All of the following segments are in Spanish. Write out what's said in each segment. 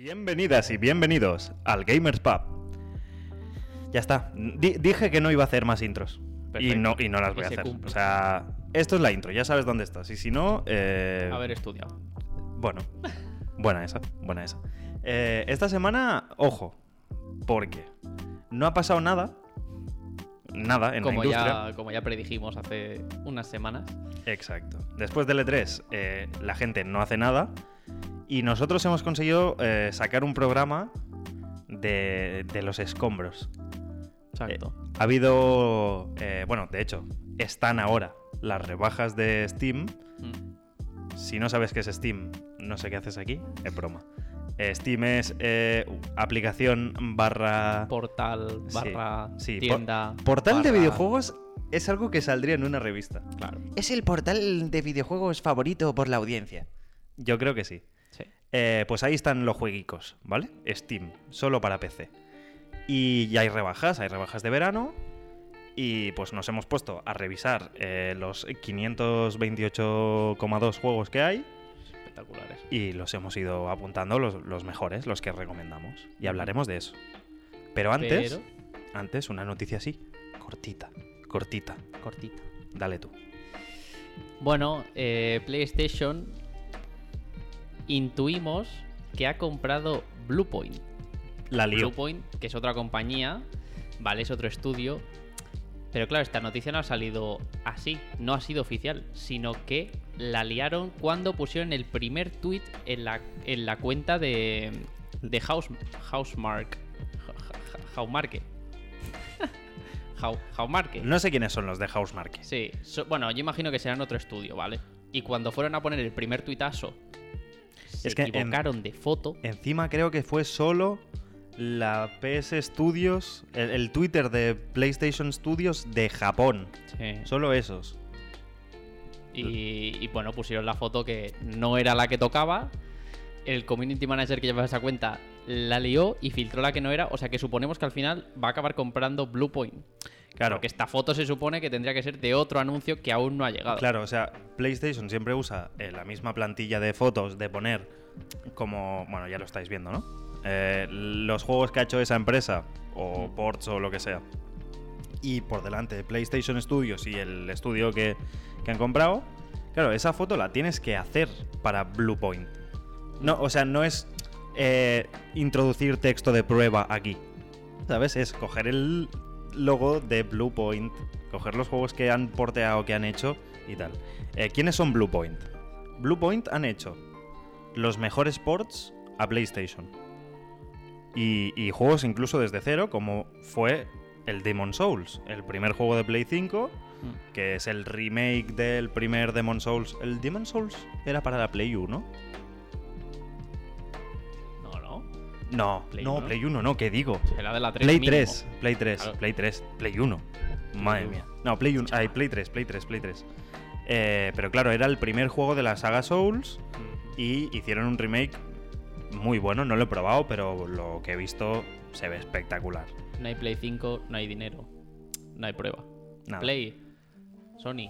Bienvenidas y bienvenidos al Gamers Pub. Ya está. Di- dije que no iba a hacer más intros. Y Perfecto. no, y no las voy Y a se hacer. cumple. O sea, esto es la intro, ya sabes dónde estás. Y si no, eh, Haber estudiado. bueno, buena esa, buena esa. Eh, esta semana, ojo, porque no ha pasado nada, nada en Como la industria. ya, como ya predijimos hace unas semanas. Exacto. Después del E3, eh, la gente no hace nada y nosotros hemos conseguido eh, sacar un programa de, de los escombros. Exacto. Ha habido, eh, bueno, de hecho, están ahora las rebajas de Steam. Mm. Si no sabes qué es Steam, no sé qué haces aquí, es broma. Eh, Steam es eh, aplicación barra... Portal, barra, sí, tienda. Portal de videojuegos es algo que saldría en una revista. Claro. Es el portal de videojuegos favorito por la audiencia. Yo creo que sí. Eh, pues ahí están los jueguicos, ¿vale? Steam, solo para PC. Y ya hay rebajas, hay rebajas de verano. Y pues nos hemos puesto a revisar eh, los 528,2 juegos que hay. Espectaculares. Y los hemos ido apuntando los, los mejores, los que recomendamos. Y hablaremos de eso. Pero antes, Pero, antes una noticia así, cortita, cortita. cortita. Dale tú. Bueno, eh, PlayStation intuimos que ha comprado Bluepoint. La lío. Bluepoint, que es otra compañía, vale, es otro estudio. Pero claro, esta noticia no ha salido así, no ha sido oficial, sino que la liaron cuando pusieron el primer tweet en la, en la cuenta de, de House, Housemark. Housemarque. Housemarque. No sé quiénes son los de Housemarque. Sí, so- bueno, yo imagino que serán otro estudio, ¿vale? Y cuando fueron a poner el primer tuitazo, se Es que en- equivocaron de foto. Encima creo que fue solo la PS Studios, el, el Twitter de PlayStation Studios de Japón. Sí. Solo esos. Y, y, bueno, pusieron la foto que no era la que tocaba. El community manager que llevaba esa cuenta la lió y filtró la que no era. O sea que suponemos que al final va a acabar comprando Bluepoint. Claro, Porque esta foto se supone que tendría que ser de otro anuncio que aún no ha llegado. claro, o sea, PlayStation siempre usa eh, la misma plantilla de fotos de poner como, bueno, ya lo estáis viendo, ¿no? Eh, los juegos que ha hecho esa empresa o ports o lo que sea. Y por delante PlayStation Studios y el estudio que, que han comprado. Claro, esa foto la tienes que hacer para Bluepoint. No, o sea, no es eh, introducir texto de prueba aquí. ¿Sabes? Es coger el logo de Bluepoint, coger los juegos que han porteado, que han hecho y tal. Eh, ¿Quiénes son Bluepoint? Bluepoint han hecho los mejores ports a PlayStation. Y, y juegos incluso desde cero, como fue el Demon Souls, el primer juego de Play 5, Mm. que es el remake del primer Demon Souls. ¿El Demon Souls era para la Play 1? No. Play no, 1. Play 1, no, ¿qué digo? Será de la 3. Play mínimo. 3, Play 3, Claro. Play 3, Play 1. Madre mía. No, Play 1, ay, Play 3, Play 3, Play 3. Eh, pero claro, era el primer juego de la saga Souls Mm. y hicieron un remake muy bueno. No lo he probado, pero lo que he visto se ve espectacular. No hay Play 5, no hay dinero. No hay prueba. Nada. Play, Sony,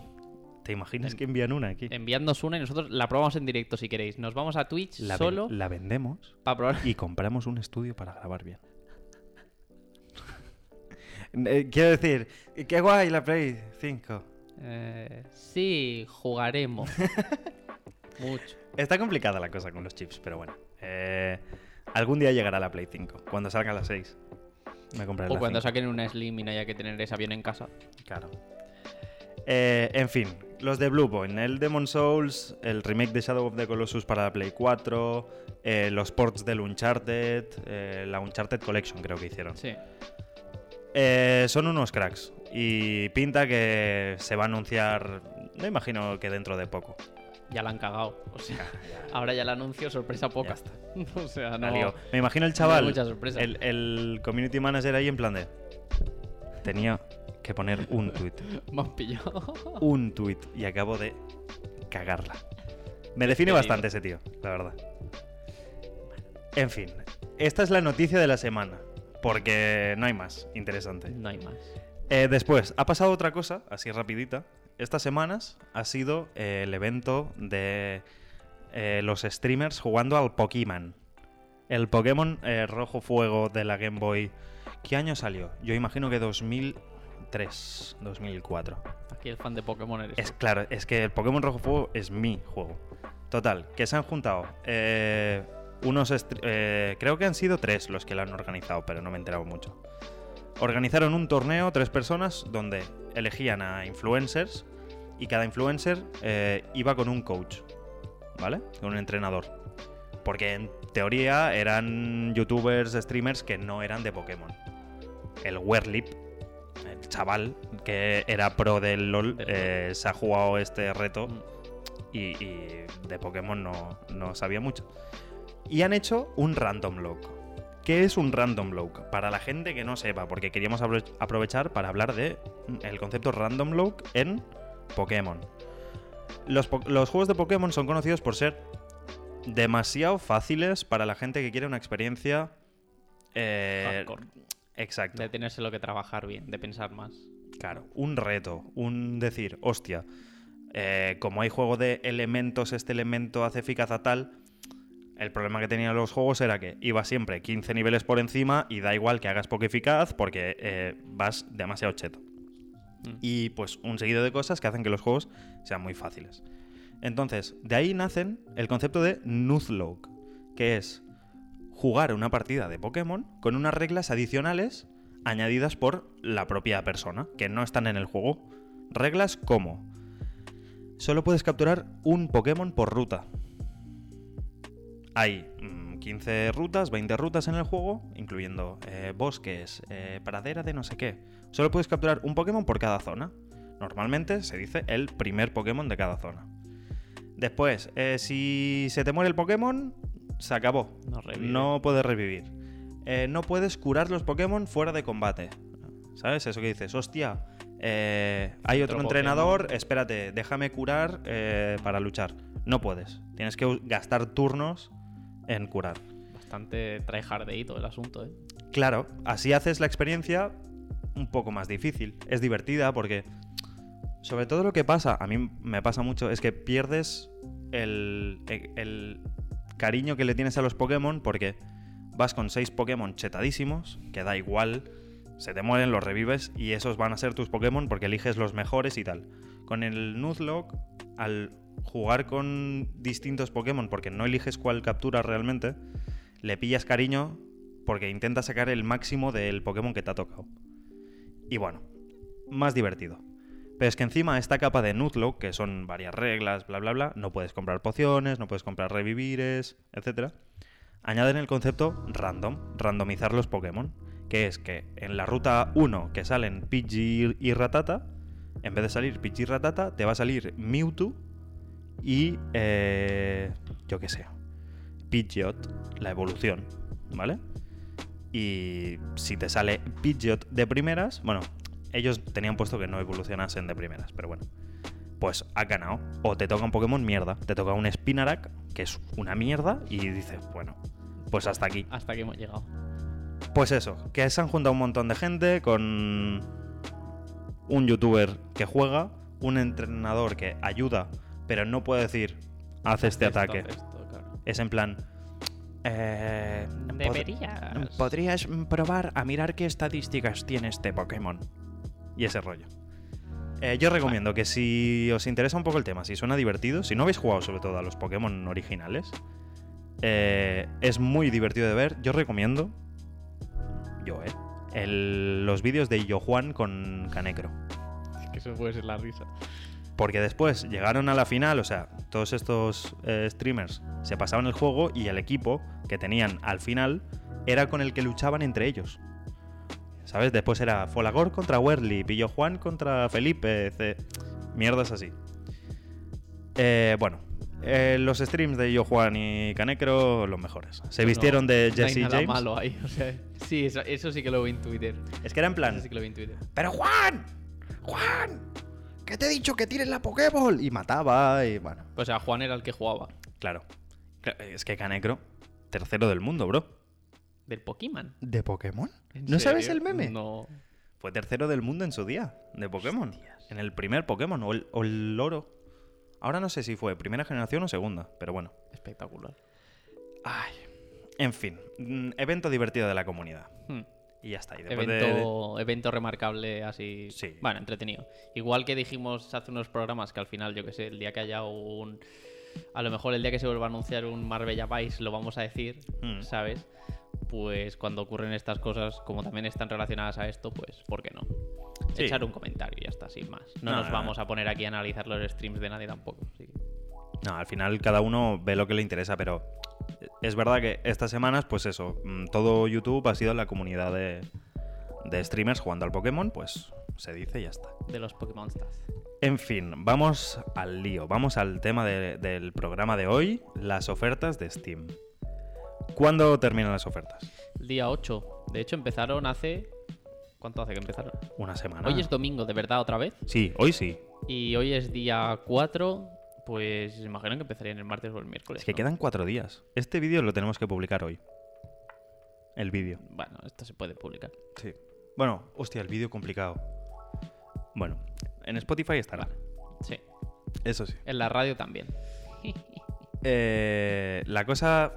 ¿Te imaginas que envían una aquí? enviadnos una y nosotros la probamos en directo si queréis. Nos vamos a Twitch La, ven- solo la vendemos para probar. y compramos un estudio para grabar bien. Eh, Quiero decir, qué guay la Play 5. Eh, sí, jugaremos. Mucho. Está complicada la cosa con los chips, pero bueno. Eh, algún día llegará la Play 5, cuando salga la 6. Me compraré O la cuando 5. saquen una Slim y no haya que tener ese avión en casa. Claro. Eh, en fin, los de Bluepoint, el Demon Souls, el remake de Shadow of the Colossus para la Play 4, eh, los ports del Uncharted, eh, la Uncharted Collection creo que hicieron. Sí. Eh, son unos cracks y pinta que se va a anunciar, no imagino que dentro de poco. Ya la han cagado. O sea, ahora ya el anuncio, sorpresa poca. está. o sea, no. lío. Me imagino el chaval, mucha sorpresa. el, el community manager ahí en plan de... Tenía que poner un tweet. Me han pillado. un tuit y acabo de cagarla. Me define bastante ese tío, la verdad. En fin, esta es la noticia de la semana, porque no hay más interesante. No hay más. Eh, después, ha pasado otra cosa, así rapidita. Estas semanas ha sido eh, el evento de eh, los streamers jugando al Pokémon. El Pokémon Rojo Fuego de la Game Boy. ¿Qué año salió? Yo imagino que 2003, 2004. Aquí el fan de Pokémon eres. Es tú. claro, es que el Pokémon Rojo Fuego es mi juego. Total, que se han juntado eh, unos... eh, creo que han sido tres los que lo han organizado, pero no me he enterado mucho. Organizaron un torneo, tres personas, donde elegían a influencers y cada influencer eh, iba con un coach, ¿vale? Con un entrenador. Porque en teoría eran youtubers, streamers que no eran de Pokémon. El Werlip, el chaval que era pro del LOL, eh, se ha jugado este reto y, y de Pokémon no, no sabía mucho. Y han hecho un random lock. ¿Qué es un random lock? Para la gente que no sepa, porque queríamos apro- aprovechar para hablar de el concepto random lock en Pokémon. Los, po- los juegos de Pokémon son conocidos por ser demasiado fáciles para la gente que quiere una experiencia... eh, Hardcore. Exacto. De tenerse lo que trabajar bien, de pensar más. Claro, un reto, un decir, hostia, eh, como hay juego de elementos, este elemento hace eficaz a tal, el problema que tenían los juegos era que iba siempre 15 niveles por encima y da igual que hagas poco eficaz porque eh, vas demasiado cheto. Mm. Y pues un seguido de cosas que hacen que los juegos sean muy fáciles. Entonces, de ahí nacen el concepto de Nuzlocke, que es jugar una partida de Pokémon con unas reglas adicionales añadidas por la propia persona, que no están en el juego. Reglas como... Solo puedes capturar un Pokémon por ruta. Hay mm, 15 rutas, 20 rutas en el juego, incluyendo eh, bosques, eh, pradera de no sé qué. Solo puedes capturar un Pokémon por cada zona. Normalmente se dice el primer Pokémon de cada zona. Después, eh, si se te muere el Pokémon, se acabó. No puedes revivir. Eh, no puedes curar los Pokémon fuera de combate. ¿Sabes? Eso que dices, hostia, eh, hay otro, Otro entrenador, Pokémon. espérate, déjame curar eh, para luchar. No puedes. Tienes que gastar turnos en curar. Bastante tryhardeito el asunto, ¿eh? Claro, así haces la experiencia un poco más difícil. Es divertida porque, sobre todo lo que pasa, a mí me pasa mucho, es que pierdes el cariño que le tienes a los Pokémon porque vas con seis Pokémon chetadísimos, que da igual, se te mueren, los revives y esos van a ser tus Pokémon porque eliges los mejores y tal. Con el Nuzlocke, al jugar con distintos Pokémon porque no eliges cuál captura realmente, le pillas cariño porque intentas sacar el máximo del Pokémon que te ha tocado. Y bueno, más divertido. Pero es que encima esta capa de Nuzlocke, que son varias reglas, bla bla bla, no puedes comprar pociones, no puedes comprar revivires, etc. Añaden el concepto random, randomizar los Pokémon, que es que en la ruta 1 que salen Pidgey y Ratata, en vez de salir Pidgey y Ratata, te va a salir Mewtwo y... eh, yo qué sé, Pidgeot, la evolución, ¿vale? Y si te sale Pidgeot de primeras, bueno, ellos tenían puesto que no evolucionasen de primeras, pero bueno. Pues ha ganado. O te toca un Pokémon mierda. Te toca un Spinarak, que es una mierda, y dices, bueno, pues hasta aquí. Hasta que hemos llegado. Pues eso, que se han juntado un montón de gente con un youtuber que juega, un entrenador que ayuda, pero no puede decir, haz este Esto, ataque. esto, claro. Es en plan... eh, pod- Deberías. Podrías probar a mirar qué estadísticas tiene este Pokémon. Y ese rollo. Eh, yo recomiendo que si os interesa un poco el tema, si suena divertido, si no habéis jugado sobre todo a los Pokémon originales, eh, es muy divertido de ver. Yo recomiendo, yo, eh, el- los vídeos de Yo Juan con Canecro. Es que eso puede ser la risa. Porque después llegaron a la final, o sea, todos estos eh, streamers se pasaban el juego y el equipo que tenían al final era con el que luchaban entre ellos. ¿Sabes? Después era Folagor contra Werly, Pillo Juan contra Felipe, C- mierdas así. Eh, bueno, eh, los streams de Yo Juan y Canecro, los mejores. Se No, vistieron de no hay Jesse nada James. malo ahí. O sea, sí, eso, eso sí que lo vi en Twitter. Es que era en plan, Eso sí que lo vi en Twitter. ¡Pero Juan! ¡Juan! ¿Qué te he dicho que tires la Pokéball? Y mataba y bueno. O sea, Juan era el que jugaba. Claro. Cla- Es que Canecro, tercero del mundo, bro. Del Pokémon. ¿De Pokémon? ¿En ¿No sabes el meme? No. Fue tercero del mundo en su día, de Pokémon. En el primer Pokémon, o el, o el loro. Ahora no sé si fue primera generación o segunda, pero bueno. Espectacular. Ay. En fin, mm, evento divertido de la comunidad. Hmm. Y ya está. Y después de- Evento, evento remarcable así. Sí. Bueno, entretenido. Igual que dijimos hace unos programas que al final, yo que sé, el día que haya un. A lo mejor el día que se vuelva a anunciar un Marbella Vice lo vamos a decir, Mm. ¿sabes? Pues cuando ocurren estas cosas, como también están relacionadas a esto, pues ¿por qué no? Sí. Echar un comentario y ya está, sin más. No, No, nos no, vamos a poner aquí a analizar los streams de nadie tampoco. No, al final cada uno ve lo que le interesa, pero es verdad que estas semanas, pues eso, mm, todo YouTube ha sido la comunidad de, de streamers jugando al Pokémon, pues se dice y ya está. De los Pokémon Stars. En fin, vamos al lío, vamos al tema de- del programa de hoy, las ofertas de Steam. ¿Cuándo terminan las ofertas? El día 8. De hecho, empezaron hace. ¿Cuánto hace que empezaron? Una semana. Hoy es domingo, de verdad, otra vez. Sí, hoy sí. Y hoy es día 4. Pues imagino que empezarían el martes o el miércoles. Es que ¿no? quedan cuatro días. Este vídeo lo tenemos que publicar hoy. El vídeo. Bueno, esto se puede publicar. Sí. Bueno, hostia, el vídeo complicado. Bueno, en Spotify estará. Sí. Eso sí. En la radio también. Eh, la cosa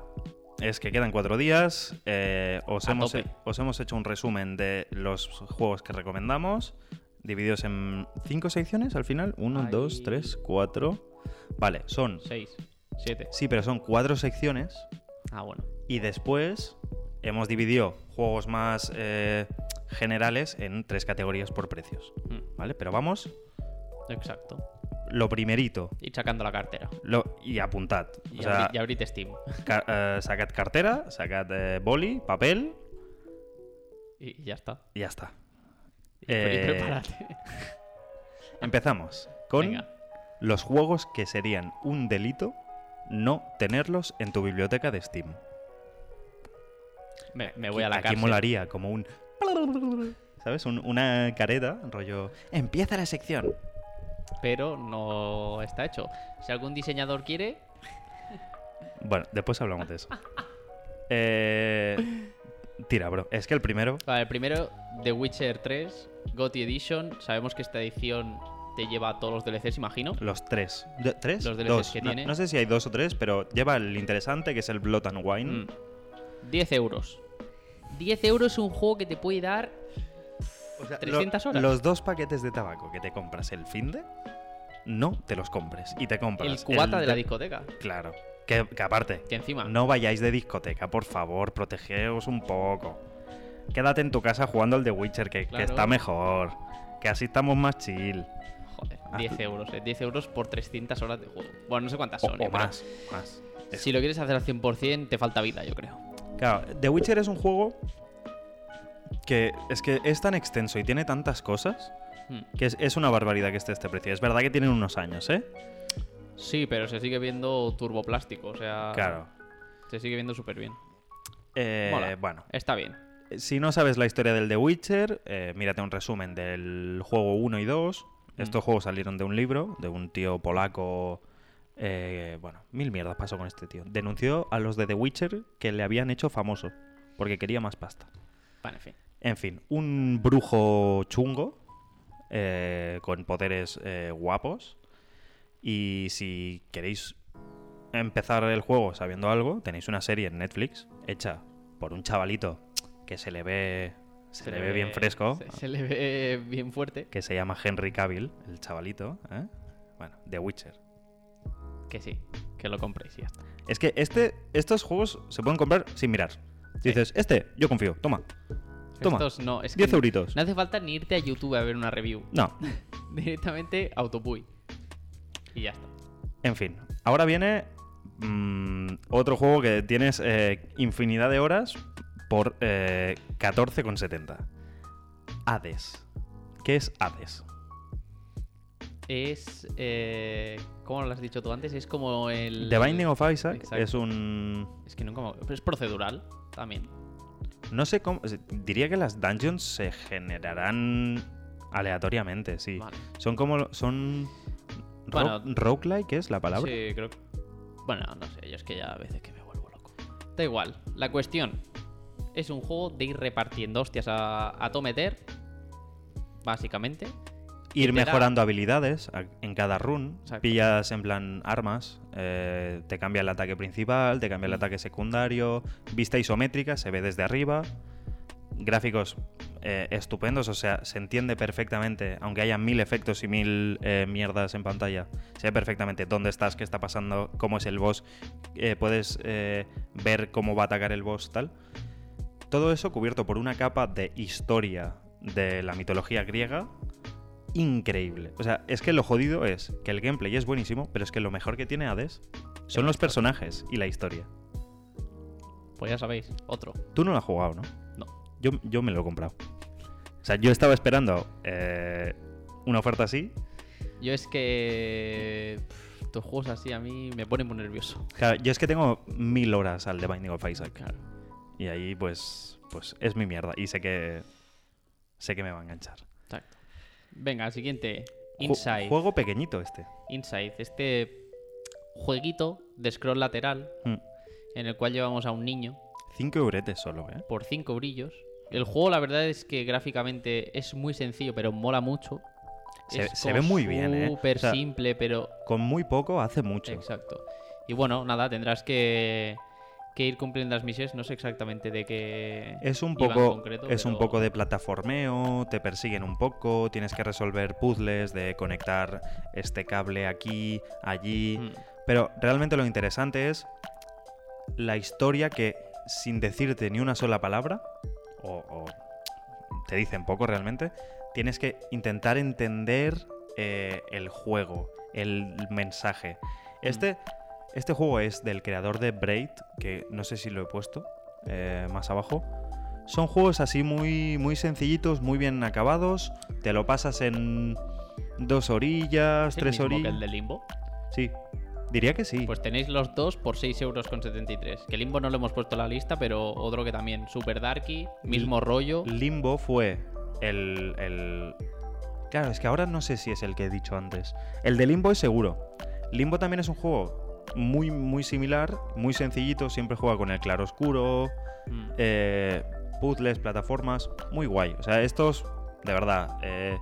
es que quedan cuatro días. eh, os, A hemos, tope. os hemos hecho un resumen de los juegos que recomendamos, divididos en cinco secciones al final. Uno, dos, tres, cuatro. Vale, son. 6, 7. Sí, pero son cuatro secciones. Ah, bueno. Y después hemos dividido juegos más eh, generales en tres categorías por precios. Mm, ¿Vale? Pero vamos, Exacto. Lo primerito. Ir sacando la cartera. Lo, y apuntad. Y, O sea, abri- Steam. ca- eh, sacad cartera, sacad eh, boli, papel Y, y ya está. y ya está. Y Eh, prepárate. Empezamos con Venga. los juegos que serían un delito no tenerlos en tu biblioteca de Steam. Me, me voy a la Aquí cárcel. molaría como un... ¿Sabes? Un- una careta, rollo... Empieza la sección. Pero no está hecho. Si algún diseñador quiere, Bueno, después hablamos de eso. Eh, tira, bro. Es que el primero... Vale, el primero, The Witcher 3, GOTY Edition. Sabemos que esta edición te lleva todos los DLCs, imagino. Los tres. ¿De- ¿Tres? Los DLCs dos. que no, tiene. no sé si hay dos o tres, pero lleva el interesante, que es el Blood and Wine. Mm. 10 euros. 10 euros es un juego que te puede dar. O sea, 300 lo- horas. Los dos paquetes de tabaco que te compras el fin de, no te los compres. Y te compras. El cubata el de la discoteca. Claro. Que, que aparte, Que encima. no vayáis de discoteca, por favor, protegeos un poco. Quédate en tu casa jugando al The Witcher, que, está mejor. Que así estamos más chill. Joder, Ah, 10 tú- euros, eh. 10 euros por 300 horas de juego. Bueno, no sé cuántas O, son. o eh, pero más. más. Si lo quieres hacer al 100%, te falta vida, yo creo. Claro, The Witcher es un juego que es que es tan extenso y tiene tantas cosas Hmm. que es, es una barbaridad que esté este precio. Es verdad que tienen unos años, ¿eh? Sí, pero se sigue viendo turboplástico, o sea. Claro. Se sigue viendo súper bien. Eh, Mola. bueno, Está bien. si no sabes la historia del The Witcher, eh, mírate un resumen del juego 1 y 2. Mm. Estos juegos salieron de un libro, de un tío polaco. eh, bueno, mil mierdas pasó con este tío. Denunció a los de The Witcher que le habían hecho famoso porque quería más pasta. En fin. En fin, un brujo chungo eh, con poderes eh, guapos. Y si queréis empezar el juego sabiendo algo, tenéis una serie en Netflix hecha por un chavalito que se le ve, se le ve bien fresco, Se, se le ve bien fuerte. que se llama Henry Cavill, el chavalito. ¿eh? Bueno, The Witcher. Que sí, que lo compréis y ya está. Es que este, estos juegos se pueden comprar sin mirar. Dices, este, yo confío, toma, toma, Estos no, es que 10 euritos. no hace falta ni irte a YouTube a ver una review. No, Directamente Autopuy. Y ya está. En fin, ahora viene mm, otro juego que tienes eh, infinidad de horas por eh, 14,70. Hades. ¿Qué es Hades? Es. Eh, ¿Cómo lo has dicho tú antes? Es como el. The Binding of Isaac Exacto. es un... Es que nunca. me- Pero es procedural también. No sé cómo... Diría que las dungeons se generarán aleatoriamente, sí. Vale. Son como... Son... ro- Bueno, roguelike es la palabra. Sí, creo que. Bueno, no sé, yo es que ya a veces que me vuelvo loco. Da igual. La cuestión es un juego de ir repartiendo hostias a, a tometer. Básicamente. Ir mejorando habilidades en cada run. Exacto. Pillas en plan armas, eh, te cambia el ataque principal, te cambia el ataque secundario, vista isométrica, se ve desde arriba, gráficos eh, estupendos, o sea, se entiende perfectamente, aunque haya mil efectos y mil eh, mierdas en pantalla, se ve perfectamente dónde estás, qué está pasando, cómo es el boss, puedes ver cómo va a atacar el boss, tal. Todo eso cubierto por una capa de historia de la mitología griega increíble. O sea, es que lo jodido es que el gameplay es buenísimo, pero es que lo mejor que tiene Hades son los personajes y la historia. Pues ya sabéis, otro. Tú no lo has jugado, ¿no? No. Yo, yo me lo he comprado. O sea, yo estaba esperando eh, una oferta así. Yo es que. Estos juegos así a mí me ponen muy nervioso. Claro, yo es que tengo mil horas al The Binding of Isaac. Claro. Y ahí, pues, pues es mi mierda. Y sé que. Sé que me va a enganchar. Exacto. Venga, siguiente. Ju- Inside. Juego pequeñito este. Inside. Este jueguito de scroll lateral Mm. en el cual llevamos a un niño Cinco euretes solo, ¿eh? por 5 brillos. El juego, la verdad es que gráficamente es muy sencillo, pero mola mucho. Se- ve muy bien, ¿eh? Súper O sea, simple, pero Con muy poco hace mucho. Exacto. Y bueno, nada, tendrás que, que ir cumpliendo las misiones. No sé exactamente de qué. Es un en poco, concreto, es un poco de plataformeo, te persiguen un poco, tienes que resolver puzzles de conectar este cable aquí, allí. Mm, Pero realmente lo interesante es la historia que, sin decirte ni una sola palabra, o, o te dicen poco realmente, tienes que intentar entender eh, el juego, el mensaje. Este, este juego es del creador de Braid, que no sé si lo he puesto eh, más abajo. Son juegos así muy, muy sencillitos, muy bien acabados. Te lo pasas en dos orillas, ¿es el tres orillas. el de Limbo? Sí, diría que sí. Pues tenéis los dos por 6,73 euros. Que Limbo no lo hemos puesto en la lista, pero otro que también. Super Darky, mismo rollo. Limbo fue el, el- Claro, es que ahora no sé si es el que he dicho antes. El de Limbo es seguro. Limbo también es un juego muy, muy similar, muy sencillito. Siempre juega con el claro oscuro, Mm, eh, puzzles, plataformas. Muy guay. O sea, estos, de verdad, eh,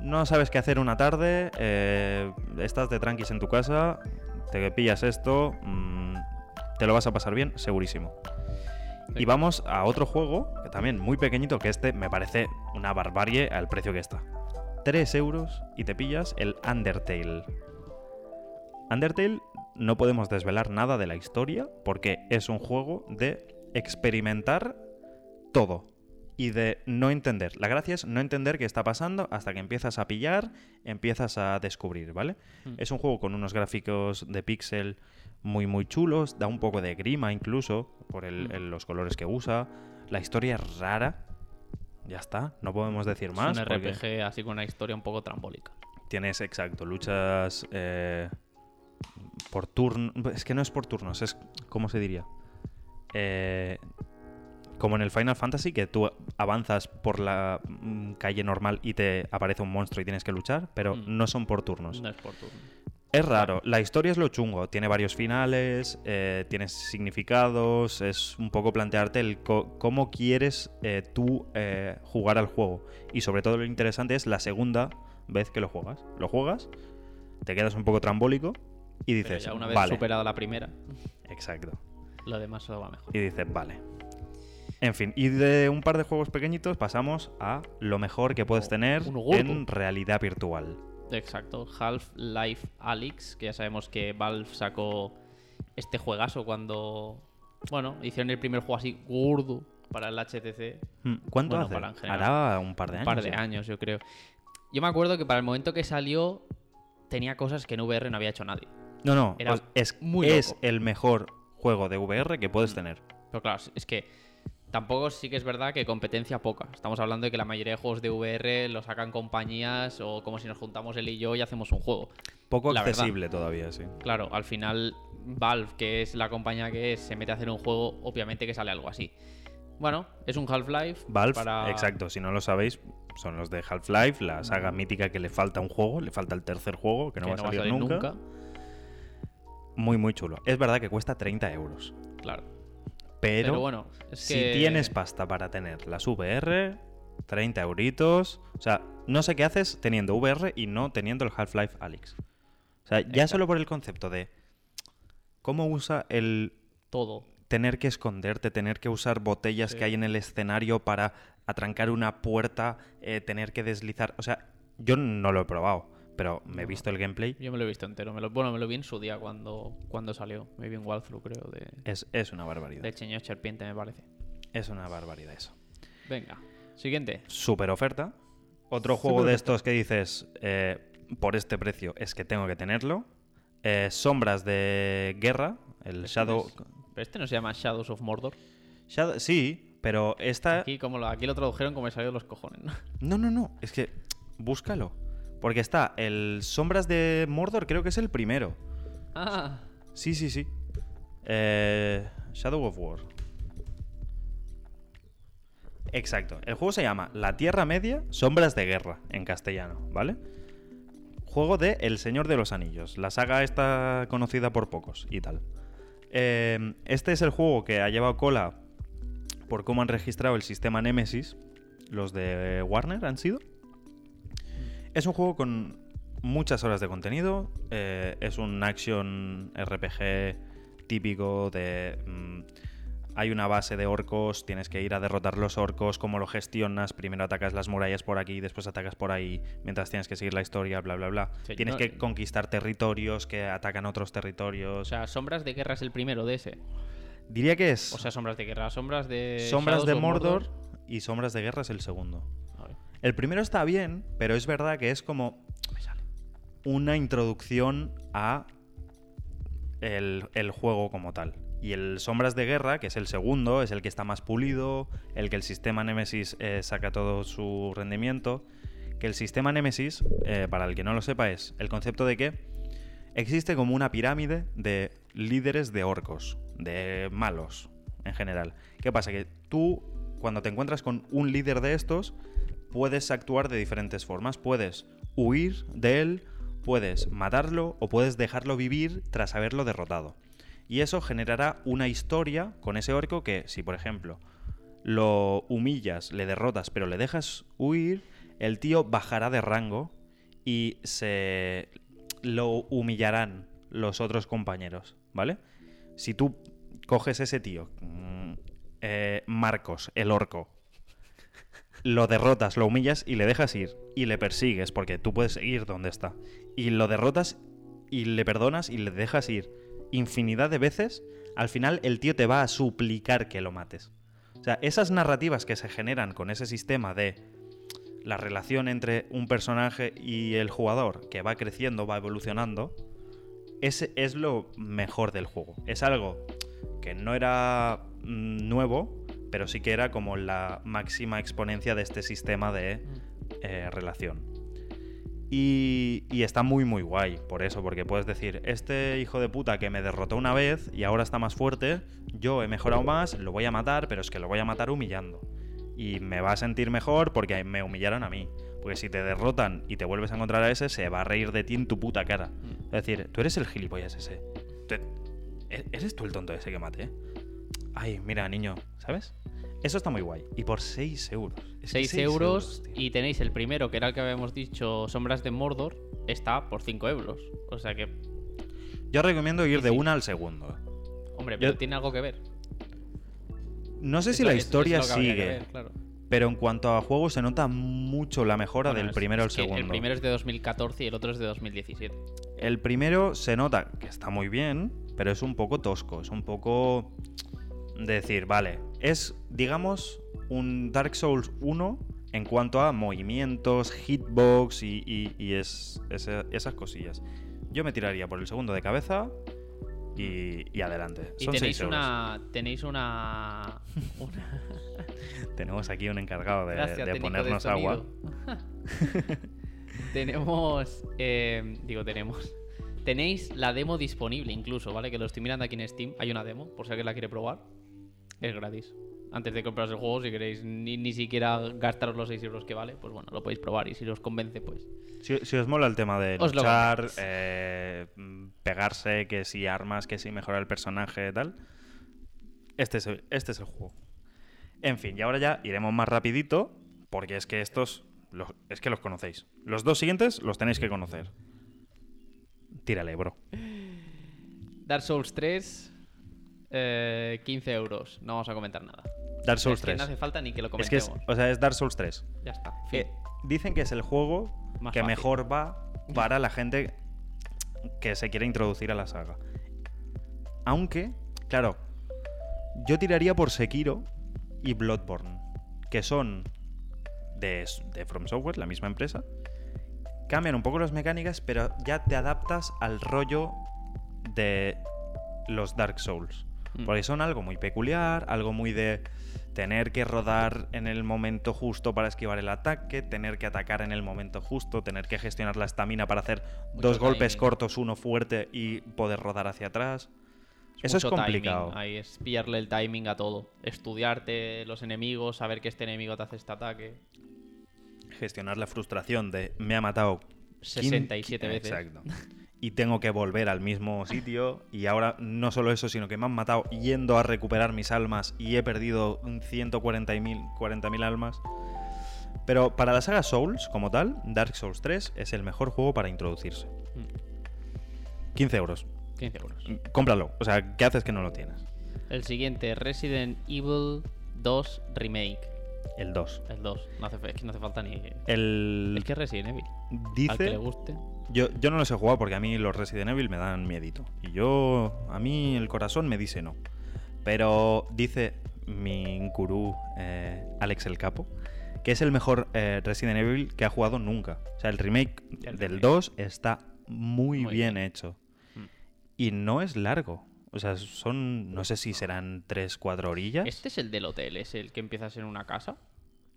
no sabes qué hacer una tarde, eh, estás de tranquis en tu casa, te pillas esto, mm, te lo vas a pasar bien, segurísimo. Y vamos a otro juego, que también muy pequeñito, que este me parece una barbarie al precio que está. 3 euros y te pillas el Undertale. Undertale no podemos desvelar nada de la historia porque es un juego de experimentar todo y de no entender. La gracia es no entender qué está pasando hasta que empiezas a pillar, empiezas a descubrir, ¿vale? Mm. Es un juego con unos gráficos de pixel muy muy chulos, da un poco de grima incluso por el- Mm. el- los colores que usa. La historia es rara. Ya está, no podemos decir más. es un RPG así con una historia un poco trambólica. Tienes, exacto, luchas eh, por turno. Es que no es por turnos, es. ¿Cómo se diría? Eh, como en el Final Fantasy, que tú avanzas por la mm, calle normal y te aparece un monstruo y tienes que luchar, pero Mm. no son por turnos. No es por turno. Es raro, la historia es lo chungo, tiene varios finales, eh, tienes significados, es un poco plantearte el cómo quieres eh, tú eh, jugar al juego. Y sobre todo lo interesante es la segunda vez que lo juegas. Lo juegas, te quedas un poco trambólico y Pero dices, ya una vez vale, superado la primera, exacto. lo demás solo va mejor. Y dices, vale. En fin, y de un par de juegos pequeñitos pasamos a lo mejor que puedes Oh, tener un en realidad virtual. Exacto, Half-Life Alyx, que ya sabemos que Valve sacó este juegazo cuando, bueno, hicieron el primer juego así gordo para el HTC, Mm, ¿Cuánto Bueno, hace? para. Hará un par de un años. par de ya. años yo creo. Yo me acuerdo que para el momento que salió tenía cosas que en VR no había hecho nadie. No, no, Era es, muy es el mejor juego de VR que puedes tener. Pero claro, es que tampoco sí que es verdad que competencia poca. Estamos hablando de que la mayoría de juegos de VR lo sacan compañías o como si nos juntamos él y yo y hacemos un juego. Poco La verdad. accesible todavía, sí. Claro, al final Valve, que es la compañía que es, se mete a hacer un juego, obviamente que sale algo así. Bueno, es un Half-Life. Valve, para... exacto, si no lo sabéis, son los de Half-Life, la saga mítica que le falta un juego, le falta el tercer juego, que no, que va, a salir nunca. Muy, muy chulo. Es verdad que cuesta 30 euros. Claro. Pero, Pero, bueno, es si que... tienes pasta para tener las VR, 30 euritos. O sea, no sé qué haces teniendo VR y no teniendo el Half-Life Alyx. O sea, ya solo por el concepto de cómo usa el Todo. tener que esconderte, tener que usar botellas Sí. que hay en el escenario para atrancar una puerta, eh, tener que deslizar. O sea, yo no lo he probado, pero me he visto el gameplay. Yo me lo he visto entero. Me lo, bueno, me lo vi en su día cuando, cuando salió. Me vi en walkthrough, creo, de, Es, es una barbaridad. de Señor Serpiente, me parece. Es una barbaridad eso. Venga. Siguiente. Super oferta. Otro juego de oferta. estos que dices, eh, por este precio, es que tengo que tenerlo. Eh, Sombras de Guerra, el Este Shadow... es- Pero este no se llama Shadows of Mordor. Shadow- Sí, pero esta... Aquí, como lo, aquí lo tradujeron como me salió de los cojones. ¿no? No, no, no, es que búscalo. Porque está el Sombras de Mordor, creo que es el primero. Ah, Sí, sí, sí. Eh, Shadow of War. Exacto. El juego se llama La Tierra Media, Sombras de Guerra, en castellano, ¿vale? Juego de El Señor de los Anillos. La saga está conocida por pocos y tal. Eh, este es el juego que ha llevado cola por cómo han registrado el sistema Nemesis. Los de Warner han sido. Es un juego con muchas horas de contenido. eh, es un action RPG típico de... mm, hay una base de orcos, tienes que ir a derrotar los orcos, cómo lo gestionas, primero atacas las murallas por aquí, después atacas por ahí, mientras tienes que seguir la historia, bla, bla, bla. Sí, tienes no- que conquistar territorios que atacan otros o territorios. sea, Sombras de Guerra es el primero de ese. Diría que es O sea, Sombras de Guerra, Sombras de. Sombras Shadows de of Mordor, y Sombras de Guerra es el segundo. El primero está bien, pero es verdad que es como una introducción a el, el juego como tal. Y el Sombras de Guerra, que es el segundo, es el que está más pulido, el que el sistema Nemesis eh, saca todo su rendimiento. Que el sistema Nemesis, eh, para el que no lo sepa, es el concepto de que existe como una pirámide de líderes de orcos, de malos en general. ¿Qué pasa? Que tú, cuando te encuentras con un líder de estos, puedes actuar de diferentes formas. Puedes huir de él, puedes matarlo o puedes dejarlo vivir tras haberlo derrotado. Y eso generará una historia con ese orco que, si por ejemplo lo humillas, le derrotas, pero le dejas huir, el tío bajará de rango y se lo humillarán los otros compañeros, ¿vale? Si tú coges ese tío, mm, eh, Marcos, el orco, lo derrotas, lo humillas y le dejas ir y le persigues porque tú puedes seguir donde está y lo derrotas y le perdonas y le dejas ir infinidad de veces, al final el tío te va a suplicar que lo mates. O sea, esas narrativas que se generan con ese sistema de la relación entre un personaje y el jugador que va creciendo, va evolucionando, ese es lo mejor del juego. Es algo que no era mm, nuevo, pero sí que era como la máxima exponencia de este sistema de eh, relación. Y, y está muy muy guay por eso, porque puedes decir, este hijo de puta que me derrotó una vez y ahora está más fuerte, yo he mejorado más, lo voy a matar, pero es que lo voy a matar humillando. Y me va a sentir mejor porque me humillaron a mí. Porque si te derrotan y te vuelves a encontrar a ese, se va a reír de ti en tu puta cara. Es decir, tú eres el gilipollas ese. E- ¿Eres tú el tonto ese que maté? Ay, mira, niño, ¿sabes? Eso está muy guay. Y por 6 euros. Es que 6 seis euros y tenéis el primero, que era el que habíamos dicho, Sombras de Mordor, está por 5 euros. O sea que, Yo recomiendo ir Sí, de sí. una al segundo. hombre, pero Yo- tiene algo que ver. No sé Es si la es historia sigue, ver, claro. pero en cuanto a juego se nota mucho la mejora Bueno, del primero al segundo. El primero es de 2014 y el otro es de 2017. El primero se nota que está muy bien, pero es un poco tosco, es un poco decir, vale, es digamos un Dark Souls 1 en cuanto a movimientos, hitbox y, y- y es, esas cosillas. Yo me tiraría por el segundo de cabeza y, y adelante. Y tenéis 6 euros. una. Tenéis una. una- Tenemos aquí un encargado de, Gracias, de técnico de ponernos agua. tenemos. eh, digo, tenemos. Tenéis la demo disponible incluso, ¿vale? Que lo estoy mirando aquí en Steam. Hay una demo, por si alguien la quiere probar. Es gratis. Antes de compraros el juego, si queréis ni, ni siquiera gastaros los 6 euros que vale, pues bueno, lo podéis probar y si os convence, pues. Si, si os mola el tema de Os luchar, eh, pegarse, que si armas, que si mejora el personaje, tal. Este es el, este es el juego. En fin, y ahora ya iremos más rapidito Porque es que estos, los- es que los conocéis. Los dos siguientes los tenéis que conocer. Tírale, bro. Dark Souls 3, eh, 15 euros. No vamos a comentar nada. Dark Souls Es que 3. no hace falta ni que lo Es que comentemos. es, o sea, es Dark Souls 3. Ya está. fin. Eh, dicen que es el juego Más que fácil. mejor va para la gente que se quiere introducir a la saga. Aunque, claro, yo tiraría por Sekiro y Bloodborne, que son de, de From Software, la misma empresa. Cambian un poco las mecánicas, pero ya te adaptas al rollo de los Dark Souls. Mm. Porque son algo muy peculiar, algo muy de tener que rodar en el momento justo para esquivar el ataque, tener que atacar en el momento justo, tener que gestionar la estamina para hacer Mucho dos golpes timing. cortos, uno fuerte y poder rodar hacia atrás. Eso es Mucho timing, complicado. Ahí es pillarle el timing a todo. Estudiarte los enemigos, saber que este enemigo te hace este ataque. Gestionar la frustración de me ha matado 67 quin- veces. Exacto. Y tengo que volver al mismo sitio. Y ahora no solo eso, sino que me han matado yendo a recuperar mis almas y he perdido 140.000 40.000 almas. Pero para la saga Souls, como tal, Dark Souls 3 es el mejor juego para introducirse. Mm. 15 euros. 15 euros. Cómpralo. O sea, ¿qué haces que no lo tienes? El siguiente, Resident Evil 2 Remake. El 2. El 2. No hace, es que no hace falta ni. El. Es que es Resident Evil. Al que dice. le guste. Yo, yo no los he jugado porque a mí los Resident Evil me dan miedito. Y yo, a mí el corazón me dice no. Pero dice mi gurú eh, Alex el Capo que es el mejor eh, Resident Evil que ha jugado nunca. O sea, el remake El del remake. 2 está muy, Muy bien, bien. hecho. Mm. Y no es largo. O sea, son, no sé si serán 3, 4 orillas. ¿Este es el del hotel? ¿Es el que empiezas en una casa?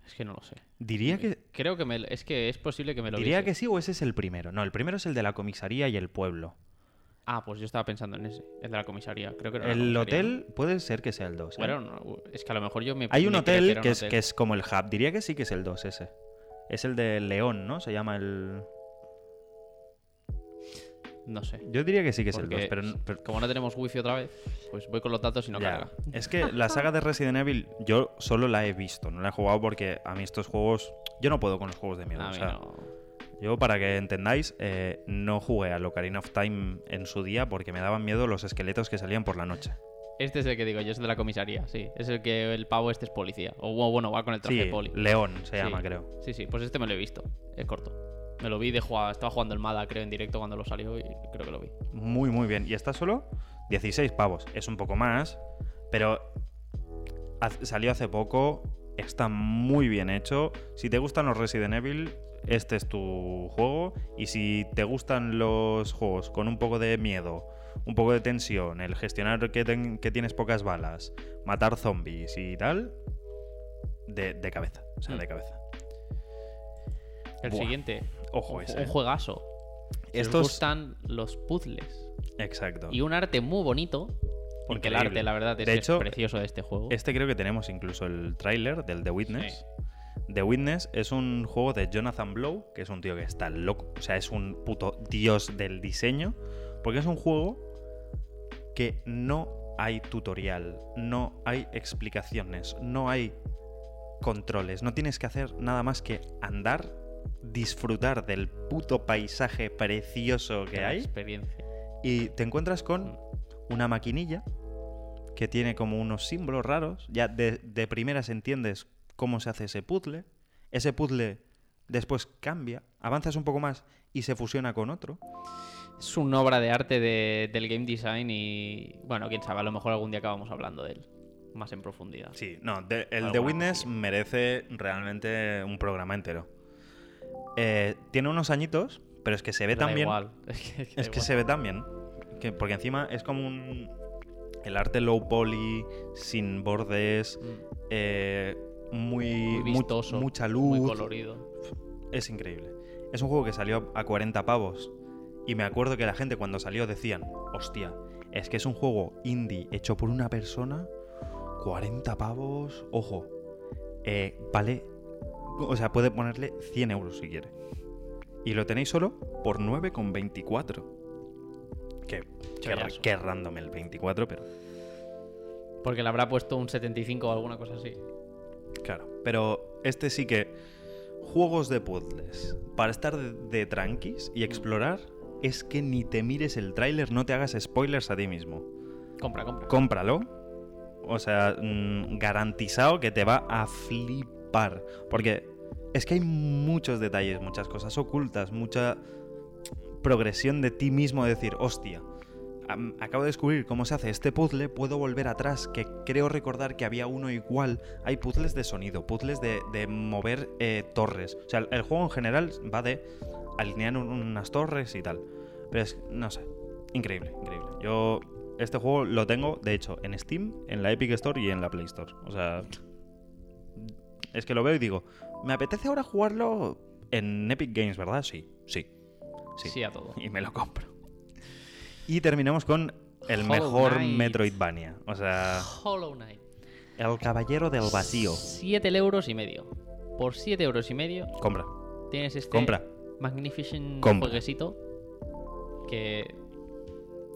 Es que no lo sé. Diría que, Creo que me, es que es posible que me lo diría viese. que sí o ese es el primero. No, el primero es el de la comisaría y el pueblo. Ah, pues yo estaba pensando en ese, el de la comisaría. Creo que la El hotel puede ser que sea el 2. ¿no? Bueno, no, es que a lo mejor yo me. Hay un me hotel que, un es, hotel. que es como el hub. Diría que sí que es el 2 ese. Es el de León, ¿no? Se llama el... No sé. Yo diría que sí que es el 2, Porque pero... no- pero- Como no tenemos wifi otra vez, pues voy con los datos y no ya. carga. Es que la saga de Resident Evil yo solo la he visto, no la he jugado porque a mí estos juegos... Yo no puedo con los juegos de miedo. A o mí sea, no. Yo, para que entendáis, eh, no jugué a Ocarina of Time en su día porque me daban miedo los esqueletos que salían por la noche. Este es el que digo, yo es de la comisaría, sí. Es el que el pavo este es policía. O bueno, va con el traje Sí, poli. León se Sí. llama, creo. Sí, sí, pues este me lo he visto. Es corto. Me lo vi de jugar. Estaba jugando el Mada, creo, en directo cuando lo salió y creo que lo vi. Muy, muy bien. Y está solo 16 pavos. Es un poco más, pero salió hace poco. Está muy bien hecho. Si te gustan los Resident Evil, este es tu juego. Y si te gustan los juegos con un poco de miedo, un poco de tensión, el gestionar que, ten- que tienes pocas balas, matar zombies y tal, de, de cabeza. O sea, Mm. de cabeza. El Buah. siguiente. Ojo un, ese. un juegazo. Si os Estos- gustan los puzzles. Exacto. Y un arte muy bonito. Porque el arte, la verdad, es, De es hecho, precioso de este juego. Este creo que tenemos incluso el tráiler del The Witness. The Witness es un juego de Jonathan Blow, que es un tío que está loco, o sea, es un puto dios del diseño, porque es un juego que no hay tutorial, no hay explicaciones, no hay controles, no tienes que hacer nada más que andar, disfrutar del puto paisaje precioso que la hay experiencia. y te encuentras con una maquinilla que tiene como unos símbolos raros. Ya de, de primeras entiendes cómo se hace ese puzzle. Ese puzzle después cambia, avanzas un poco más y se fusiona con otro. Es una obra de arte de- del game design y, bueno, quién sabe, a lo mejor algún día acabamos hablando de él más en profundidad. Sí, no, de- el The Witness merece realmente un programa entero. Eh, tiene unos añitos, pero es que se ve tan bien. Es que, Es se ve tan bien. Que, porque encima es como un. El arte low poly, sin bordes, Mm, eh, muy, Muy mu- vistoso, mucha Muy luz. colorido. Es increíble. Es un juego que salió a 40 pavos. Y me acuerdo que la gente cuando salió decían, hostia, es que es un juego indie hecho por una persona, 40 pavos, ojo, eh, vale, o sea, puede ponerle 100 euros si quiere. Y lo tenéis solo por 9,24. Que, que, que random el 24, pero... Porque le habrá puesto un 75 o alguna cosa así. Claro, pero este sí que. Juegos de puzzles. Para estar de, de tranquis y explorar, es que ni te mires el tráiler, no te hagas spoilers a ti mismo. Compra, compra. Cómpralo. O sea, mm, garantizado que te va a flipar. Porque es que hay muchos detalles, muchas cosas ocultas, mucha progresión de ti mismo de decir, hostia, acabo de descubrir cómo se hace este puzzle, puedo volver atrás, que creo recordar que había uno igual. Hay puzzles de sonido, puzzles de, mover eh, torres. O sea, el, juego en general va de alinear un- unas torres y tal. Pero es, no sé, increíble, increíble. Yo este juego lo tengo, de hecho, en Steam, en la Epic Store y en la Play Store. O sea, es que lo veo y digo, me apetece ahora jugarlo en Epic Games, ¿verdad? Sí, sí. Sí. Sí. a todo. Y me lo compro. Y terminamos con el Hollow mejor Knight. Metroidvania. O sea, Hollow Knight. el caballero del vacío. 7 euros y medio. Por 7 euros y medio Compra, tienes este compra. Magnificent Compra. jueguecito que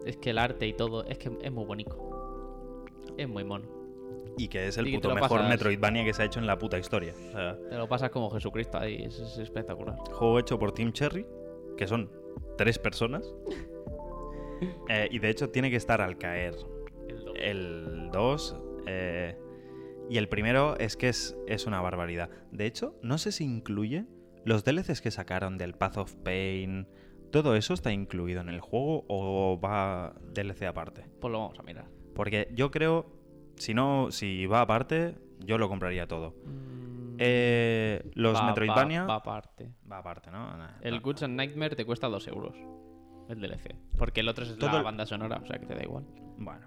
es que el arte y todo es que es muy bonito. Es muy mono. Y que es el puto mejor pasas- Metroidvania que se ha hecho en la puta historia. O sea, Te lo pasas como Jesucristo ahí, es, es espectacular. juego hecho por Team Cherry, que son tres personas. Eh, y de hecho tiene que estar al caer El do- el 2. y el primero es que es, es una barbaridad. De hecho, no sé si incluye los DLCs que sacaron del Path of Pain. ¿Todo eso está incluido en el juego o va DLC aparte? Pues lo vamos a mirar. Porque yo creo, si no, si va aparte, yo lo compraría todo. Mm, Eh, los va- Metroidvania. Va, va aparte. Va aparte, ¿no? Nah, El. Goods and Nightmare te cuesta 2 euros. El DLC. Porque el otro es Todo la el- banda sonora, o sea que te da igual. Bueno.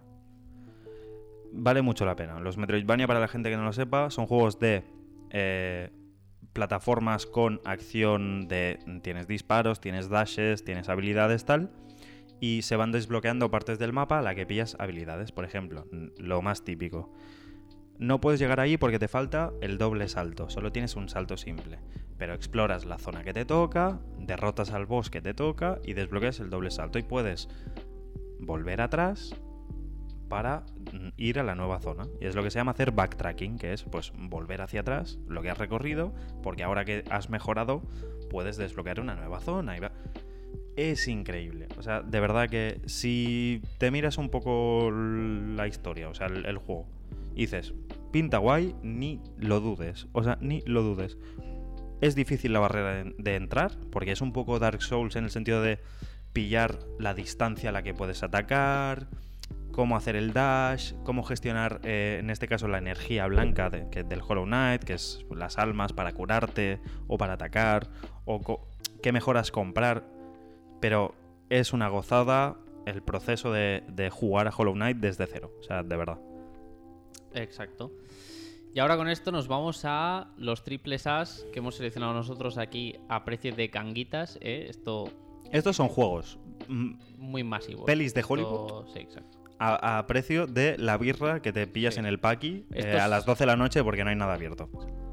Vale mucho la pena. Los Metroidvania, para la gente que no lo sepa, son juegos de eh, plataformas con acción de... Tienes disparos, tienes dashes, tienes habilidades, tal. Y se van desbloqueando partes del mapa a la que pillas habilidades. Por ejemplo, lo más típico. No puedes llegar ahí porque te falta el doble salto. Solo tienes un salto simple. Pero exploras la zona que te toca, derrotas al boss que te toca y desbloqueas el doble salto. Y puedes volver atrás para ir a la nueva zona. Y es lo que se llama hacer backtracking, que es pues volver hacia atrás lo que has recorrido, porque ahora que has mejorado puedes desbloquear una nueva zona. Y va- Es increíble. O sea, de verdad que si te miras un poco la historia, o sea, el, juego, dices, pinta guay, ni lo dudes. O sea, ni lo dudes. Es difícil la barrera de, entrar, porque es un poco Dark Souls en el sentido de pillar la distancia a la que puedes atacar, cómo hacer el dash, cómo gestionar, eh, en este caso, la energía blanca de- del Hollow Knight, que es las almas para curarte o para atacar, o qué mejoras comprar. Pero es una gozada el proceso de, de jugar a Hollow Knight desde cero. O sea, de verdad. Exacto. Y ahora con esto nos vamos a los triples As que hemos seleccionado nosotros aquí a precio de canguitas. ¿eh? Esto Estos son juegos mm, muy masivo. Pelis de Esto- Hollywood. Sí, exacto. a, a precio de la birra que te pillas Sí. en el paqui eh, a las 12 de la noche porque no hay nada abierto.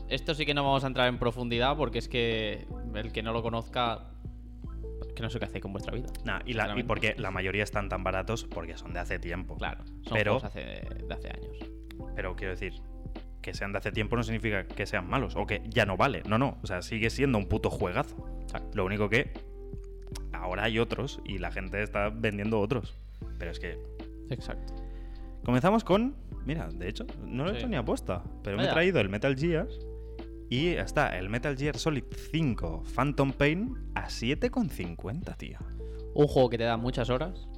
Esto sí que no vamos a entrar en profundidad porque es que el que no lo conozca, que no sé qué hace con vuestra vida. Nah, y, la, y porque la mayoría están tan baratos porque son de hace tiempo. Claro, son Pero- juegos hace, de hace años. Pero quiero decir, que sean de hace tiempo no significa que sean malos o que ya no vale. No, no. O sea, sigue siendo un puto juegazo. Exacto. Lo único que ahora hay otros y la gente está vendiendo otros. Pero es que Exacto. comenzamos con. Mira, de hecho, no lo he hecho ni aposta. Pero me he traído el Metal Gear. Y está el Metal Gear Solid 5 Phantom Pain a 7,50, tío. Un juego que te da muchas horas.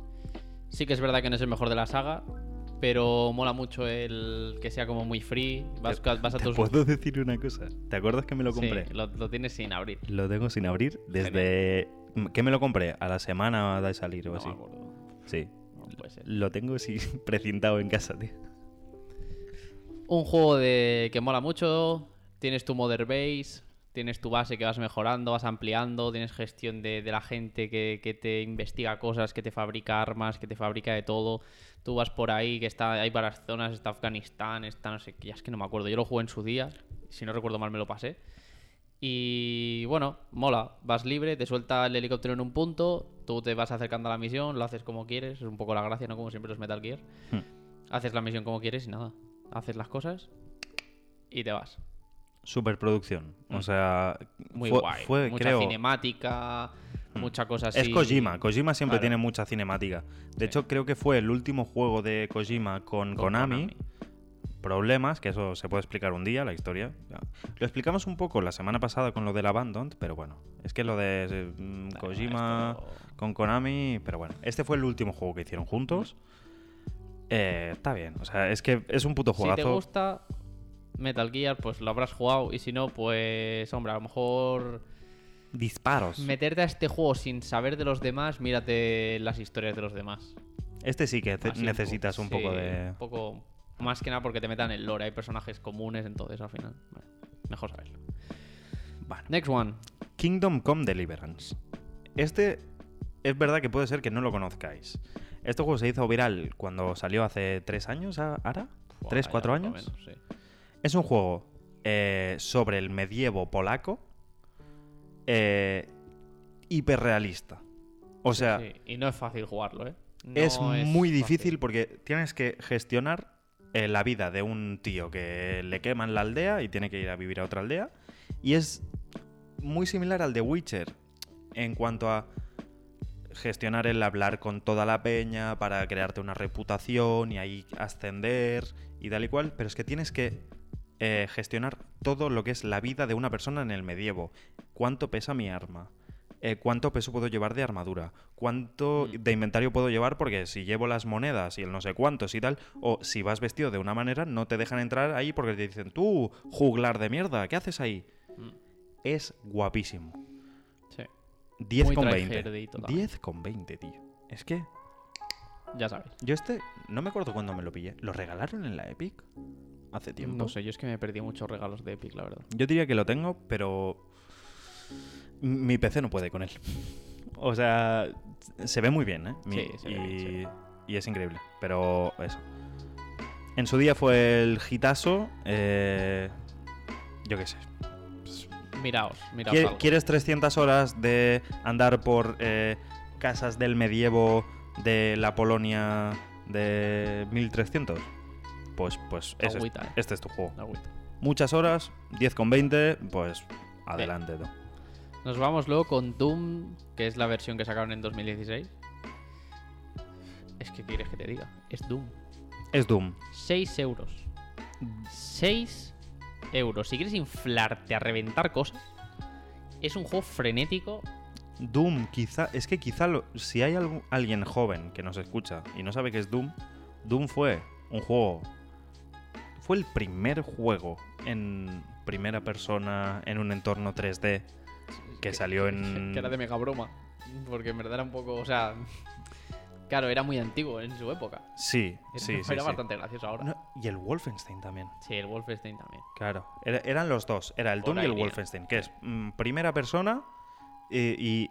Sí que es verdad que no es el mejor de la saga, pero mola mucho el que sea como muy free. Vas, Te- vas a ¿Te tus... puedo decir una cosa? ¿Te acuerdas que me lo Sí, compré? lo, lo tienes sin abrir. Lo tengo sin abrir desde... ¿Qué me lo compré? A la semana de salir o No así. me acuerdo. Sí. No puede ser. Lo tengo sí, precintado en casa, tío. Un juego de que mola mucho. Tienes tu Mother Base, tienes tu base que vas mejorando, vas ampliando, tienes gestión de, de la gente que, que te investiga cosas, que te fabrica armas, que te fabrica de todo. Tú vas por ahí, que está, hay varias zonas, está Afganistán, está no sé qué, ya es que no me acuerdo. Yo lo jugué en su día, si no recuerdo mal me lo pasé. Y bueno, mola, vas libre, te suelta el helicóptero en un punto, tú te vas acercando a la misión, lo haces como quieres, es un poco la gracia, ¿no? Como siempre los Metal Gear. Hmm. Haces la misión como quieres y nada, haces las cosas y te vas. Superproducción. O sea, Muy fue, guay. fue, mucha creo, cinemática, Mm. mucha cosa así. Es Kojima. Kojima siempre Claro. tiene mucha cinemática. De Sí. hecho, creo que fue el último juego de Kojima con, Con Konami. Problemas, que eso se puede explicar un día, la historia. Lo explicamos un poco la semana pasada con lo del Abandoned, pero bueno. Es que lo de mm, Nah, Kojima esto- con Konami, pero bueno. Este fue el último juego que hicieron juntos. Eh, está bien. O sea, es que es un puto Si te juegazo. gusta Metal Gear, pues lo habrás jugado. Y si no, pues, hombre, a lo mejor Disparos. meterte a este juego sin saber de los demás, mírate las historias de los demás. Este sí que un necesitas poco. un poco Sí, de. Un poco. Más que nada porque te metan el lore. Hay personajes comunes, entonces al final. mejor saberlo. Bueno. Next one. Kingdom Come Deliverance. Este es verdad que puede ser que no lo conozcáis. Este juego se hizo viral cuando salió hace tres años, ¿a- ¿ahora? ¿Tres, cuatro años? menos, sí. Es un juego eh, sobre el medievo polaco, eh, hiperrealista. O sea, Sí, Y no es fácil jugarlo, ¿eh? No es muy fácil. difícil porque tienes que gestionar eh, la vida de un tío que le queman la aldea y tiene que ir a vivir a otra aldea. Y es muy similar al de Witcher en cuanto a gestionar el hablar con toda la peña para crearte una reputación y ahí ascender y tal y cual. Pero es que tienes que eh, gestionar todo lo que es la vida de una persona en el medievo. ¿Cuánto pesa mi arma? Eh, ¿Cuánto peso puedo llevar de armadura? ¿Cuánto Mm. de inventario puedo llevar? Porque si llevo las monedas y el no sé cuántos y tal, o si vas vestido de una manera, no te dejan entrar ahí porque te dicen, tú, juglar de mierda, ¿qué haces ahí? Mm, Es guapísimo. Sí, 10 Muy con tryhardy 20. totalmente. 10 con 20, tío. Es que ya sabes. yo este, no me acuerdo cuándo me lo pillé. ¿Lo regalaron en la Epic? Hace tiempo. No sé, yo es que me perdí muchos regalos de Epic, la verdad. Yo diría que lo tengo, pero mi PC no puede con él. O sea, se ve muy bien, ¿eh? Mi- Sí, se ve y, bien, se ve y es increíble. Pero eso. En su día fue el hitazo. eh, yo qué sé. Miraos, miraos. ¿Qui- algo. ¿Quieres 300 horas de andar por eh, casas del medievo de la Polonia de 1300? Pues, pues ese es- Agüita, eh. este es tu juego. Agüita. Muchas horas, 10 con 20, pues adelante. Nos vamos luego con Doom, que es la versión que sacaron en 2016. Es que quieres que te diga. Es Doom. Es Doom. 6 euros. 6 euros. Si quieres inflarte a reventar cosas, es un juego frenético. Doom, quizá, es que quizá lo- si hay algu- alguien joven que nos escucha y no sabe qué es Doom, Doom fue un juego, fue el primer juego en primera persona en un entorno 3D que salió en... Que era de mega broma. Porque en verdad era un poco. O sea. Claro, era muy antiguo en su época. Sí, Era- sí. Era sí. bastante gracioso ahora. No, y el Wolfenstein también. Sí, el Wolfenstein también. Claro, era- eran los dos, era el Doom y el. Wolfenstein, que es mm, primera persona eh, y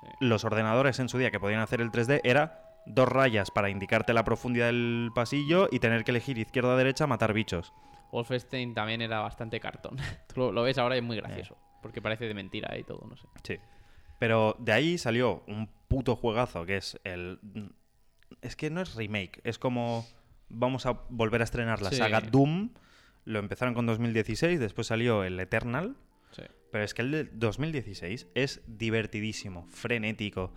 Sí. los ordenadores en su día que podían hacer el 3D era dos rayas para indicarte la profundidad del pasillo y tener que elegir izquierda o derecha matar bichos. Wolfenstein también era bastante cartón. Tú lo, lo ves ahora y es muy gracioso. Porque parece de mentira y todo, no sé. Sí. Pero de ahí salió un puto juegazo que es el... Es que no es remake, es como... Vamos a volver a estrenar la Sí. saga Doom. Lo empezaron con 2016, después salió el Eternal. Sí. Pero es que el de 2016 es divertidísimo, frenético.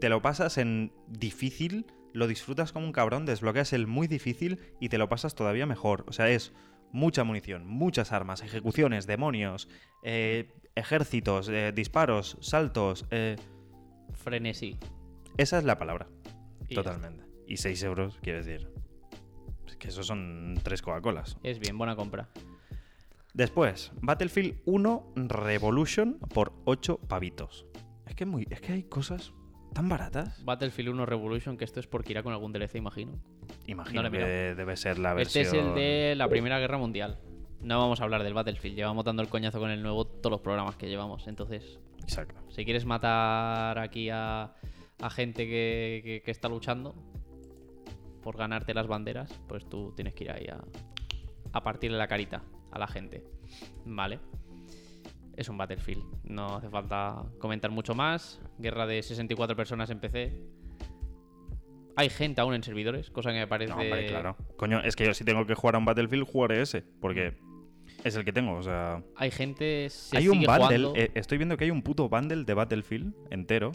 Te lo pasas en difícil, lo disfrutas como un cabrón, desbloqueas el muy difícil y te lo pasas todavía mejor. O sea, es mucha munición, muchas armas, ejecuciones, demonios, eh, ejércitos, eh, disparos, saltos. eh, Frenesí. esa es la palabra, Y totalmente. Y 6 euros, quiero decir. Es que eso son tres Coca-Colas. Es bien, buena compra. Después, Battlefield 1 Revolution por 8 pavitos. Es que, muy, es que hay cosas tan baratas. Battlefield 1 Revolution, que esto es porque irá con algún DLC, imagino. Imagino No que debe ser la Este versión. es el de la Primera Guerra Mundial. No vamos a hablar del Battlefield, llevamos dando el coñazo con el nuevo todos los programas que llevamos. Entonces, Exacto. si quieres matar aquí a, a gente que, que- que está luchando por ganarte las banderas, pues tú tienes que ir ahí a, a partirle la carita a la gente. Vale. Es un Battlefield. No hace falta comentar mucho más. Guerra de 64 personas en PC. Hay gente aún en servidores, cosa que me parece. No, hombre, claro. Coño, es que yo si tengo que jugar a un Battlefield, jugaré ese. Porque Es el que tengo, o sea. Hay gente. Se hay un bundle. eh, estoy viendo que hay un puto bundle de Battlefield entero.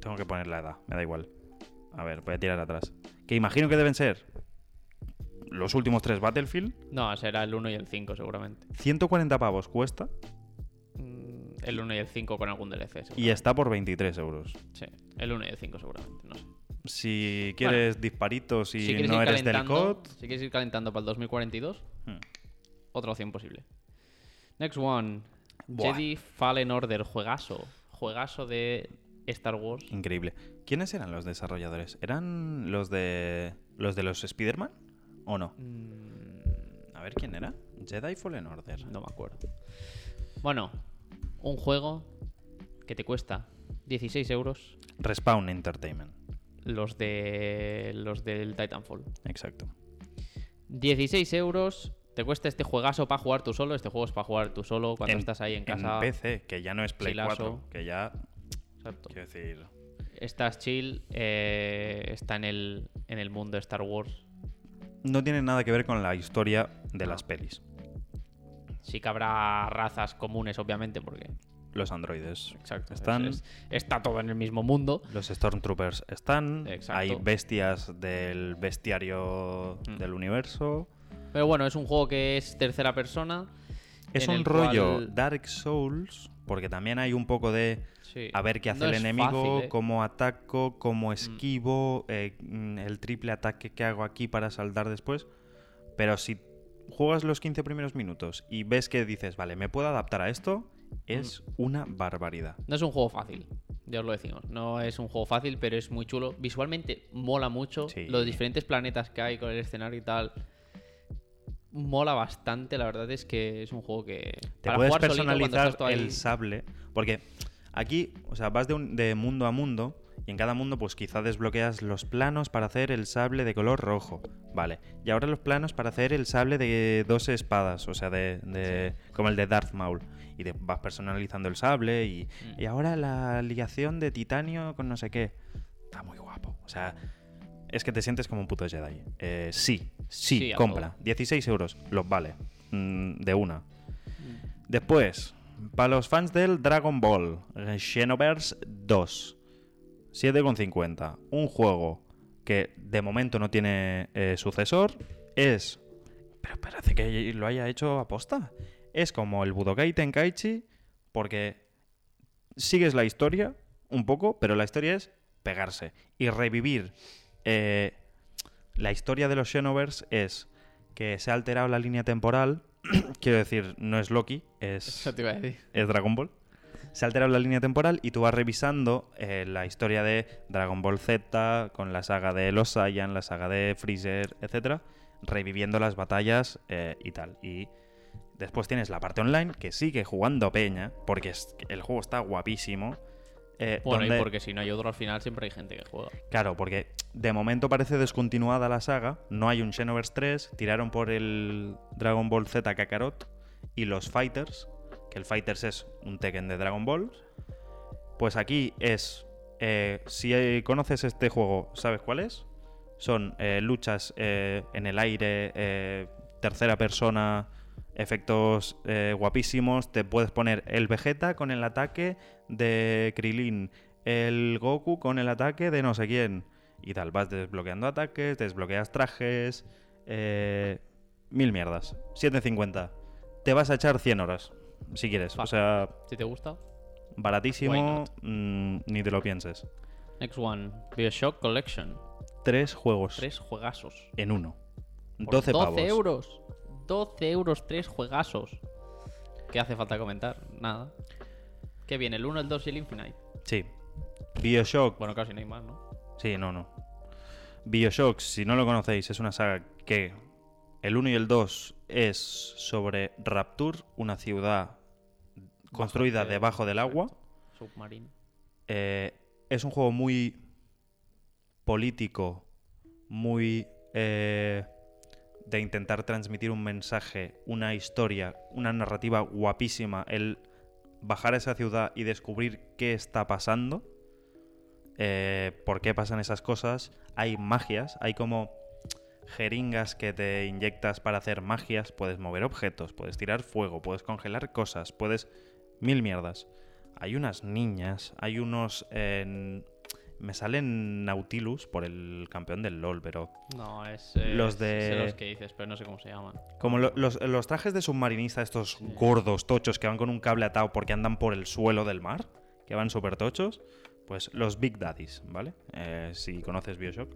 Tengo que poner la edad, me da igual. A ver, voy a tirar atrás. Que imagino que deben ser los últimos tres Battlefield. No, será el 1 y el 5 seguramente. 140 pavos cuesta Mm, El 1 y el 5 con algún DLC. y está por 23 euros. Sí, el 1 y el 5 seguramente, no sé. Si quieres disparitos y si no eres del COD, si quieres ir calentando para el 2042, hmm, otra opción posible. Next one. Buah. Jedi Fallen Order, juegazo. Juegazo de Star Wars. increíble. ¿Quiénes eran los desarrolladores? ¿Eran los de los de los Spider-Man o no? Mm, A ver quién era. Jedi Fallen Order. no me acuerdo. Bueno, un juego que te cuesta 16 euros Respawn Entertainment. los de los del Titanfall. Exacto. 16 euros te cuesta este juegazo para jugar tú solo. Este juego es para jugar tú solo cuando En- estás ahí en casa. PC, que ya no es Play chilazo. 4, que ya, Exacto. quiero decir, Estás chill, eh, está en el, en el mundo de Star Wars. No tiene nada que ver con la historia de las pelis. Sí que habrá razas comunes, obviamente, porque Los androides exacto, es- están, es- está todo en el mismo mundo. los Stormtroopers están, Exacto. hay bestias del bestiario Mm. del universo. Pero bueno, es un juego que es tercera persona. Es un rollo cual- Dark Souls, porque también hay un poco de Sí. a ver qué hace No el es enemigo, fácil, ¿eh? cómo ataco, cómo esquivo, eh, mm, el triple ataque que hago aquí para saltar después. Pero si juegas los 15 primeros minutos y ves que dices, vale, me puedo adaptar a esto, es Mm. una barbaridad. No es un juego fácil, ya os lo decimos. No es un juego fácil, pero es muy chulo. Visualmente mola mucho. Sí. Los diferentes planetas que hay con el escenario y tal. Mola bastante, la verdad es que es un juego que. Te para puedes jugar personalizar tú ahí- el sable, porque aquí, o sea, vas de, un- de mundo a mundo y en cada mundo pues quizá desbloqueas los planos para hacer el sable de color rojo, vale. Y ahora los planos para hacer el sable de dos espadas, o sea, de, de- como el de Darth Maul. Y vas personalizando el sable y, Mm. y ahora la ligación de titanio con no sé qué. Está muy guapo. O sea, es que te sientes como un puto Jedi. Eh, sí, sí, compra. todo. 16 euros, los vale. Mm, de una. Después, para los fans del Dragon Ball, Xenoverse 2, 7,50. Un juego que de momento no tiene eh, sucesor. Es. Pero parece que lo haya hecho aposta. Es como el Budokai Tenkaichi, porque sigues la historia un poco, pero la historia es pegarse y revivir. eh, la historia de los Xenoverse es que se ha alterado la línea temporal. Quiero decir, no es Loki, es, Eso te iba a decir. es Dragon Ball. Se ha alterado la línea temporal y tú vas revisando eh, la historia de Dragon Ball Z con la saga de los Saiyan, la saga de Freezer, etcétera, reviviendo las batallas eh, y tal. Y después tienes la parte online que sigue jugando Peña, porque es- el juego está guapísimo. Eh, Bueno, donde- y porque si no hay otro al final siempre hay gente que juega. Claro, porque de momento parece descontinuada la saga, no hay un Xenoverse 3, tiraron por el Dragon Ball Z Kakarot y los Fighters, que el Fighters es un Tekken de Dragon Ball. Pues aquí es, eh, si conoces este juego, ¿sabes cuál es? Son eh, luchas en el aire, tercera persona, efectos eh, guapísimos. Te puedes poner el Vegeta con el ataque de Krilin, el Goku con el ataque de no sé quién. Y tal, vas desbloqueando ataques, desbloqueas trajes, eh, mil mierdas. 7.50. Te vas a echar 100 horas, si quieres. O sea, Si te gusta. Baratísimo, mm, ni te lo pienses. Next one. Bioshock Collection. Tres juegos Tres juegazos. en uno. Por 12 12 pavos. euros. 12 euros, tres juegazos. ¿Qué hace falta comentar? Nada. ¿Qué viene? ¿El 1, el 2 y el Infinite? Sí. Bioshock. Bueno, casi no hay más, ¿no? Sí, no, no. Bioshock, si no lo conocéis, es una saga que el 1 y el 2 es sobre Rapture, una ciudad construida Bajo- debajo del agua. Submarino. Eh, es un juego muy político, muy eh, de intentar transmitir un mensaje, una historia, una narrativa guapísima. El bajar a esa ciudad y descubrir qué está pasando, eh, por qué pasan esas cosas. Hay magias, hay como jeringas que te inyectas para hacer magias, puedes mover objetos, puedes tirar fuego, puedes congelar cosas, puedes... Mil mierdas. Hay unas niñas, hay unos... me salen Nautilus por el campeón del LOL, pero No, es. eh, Los sé de- los que dices, pero no sé cómo se llaman. como lo- los, los trajes de submarinista, estos gordos, tochos, que van con un cable atado porque andan por el suelo del mar, que van súper tochos, pues los Big Daddies, ¿vale? Eh, si conoces Bioshock.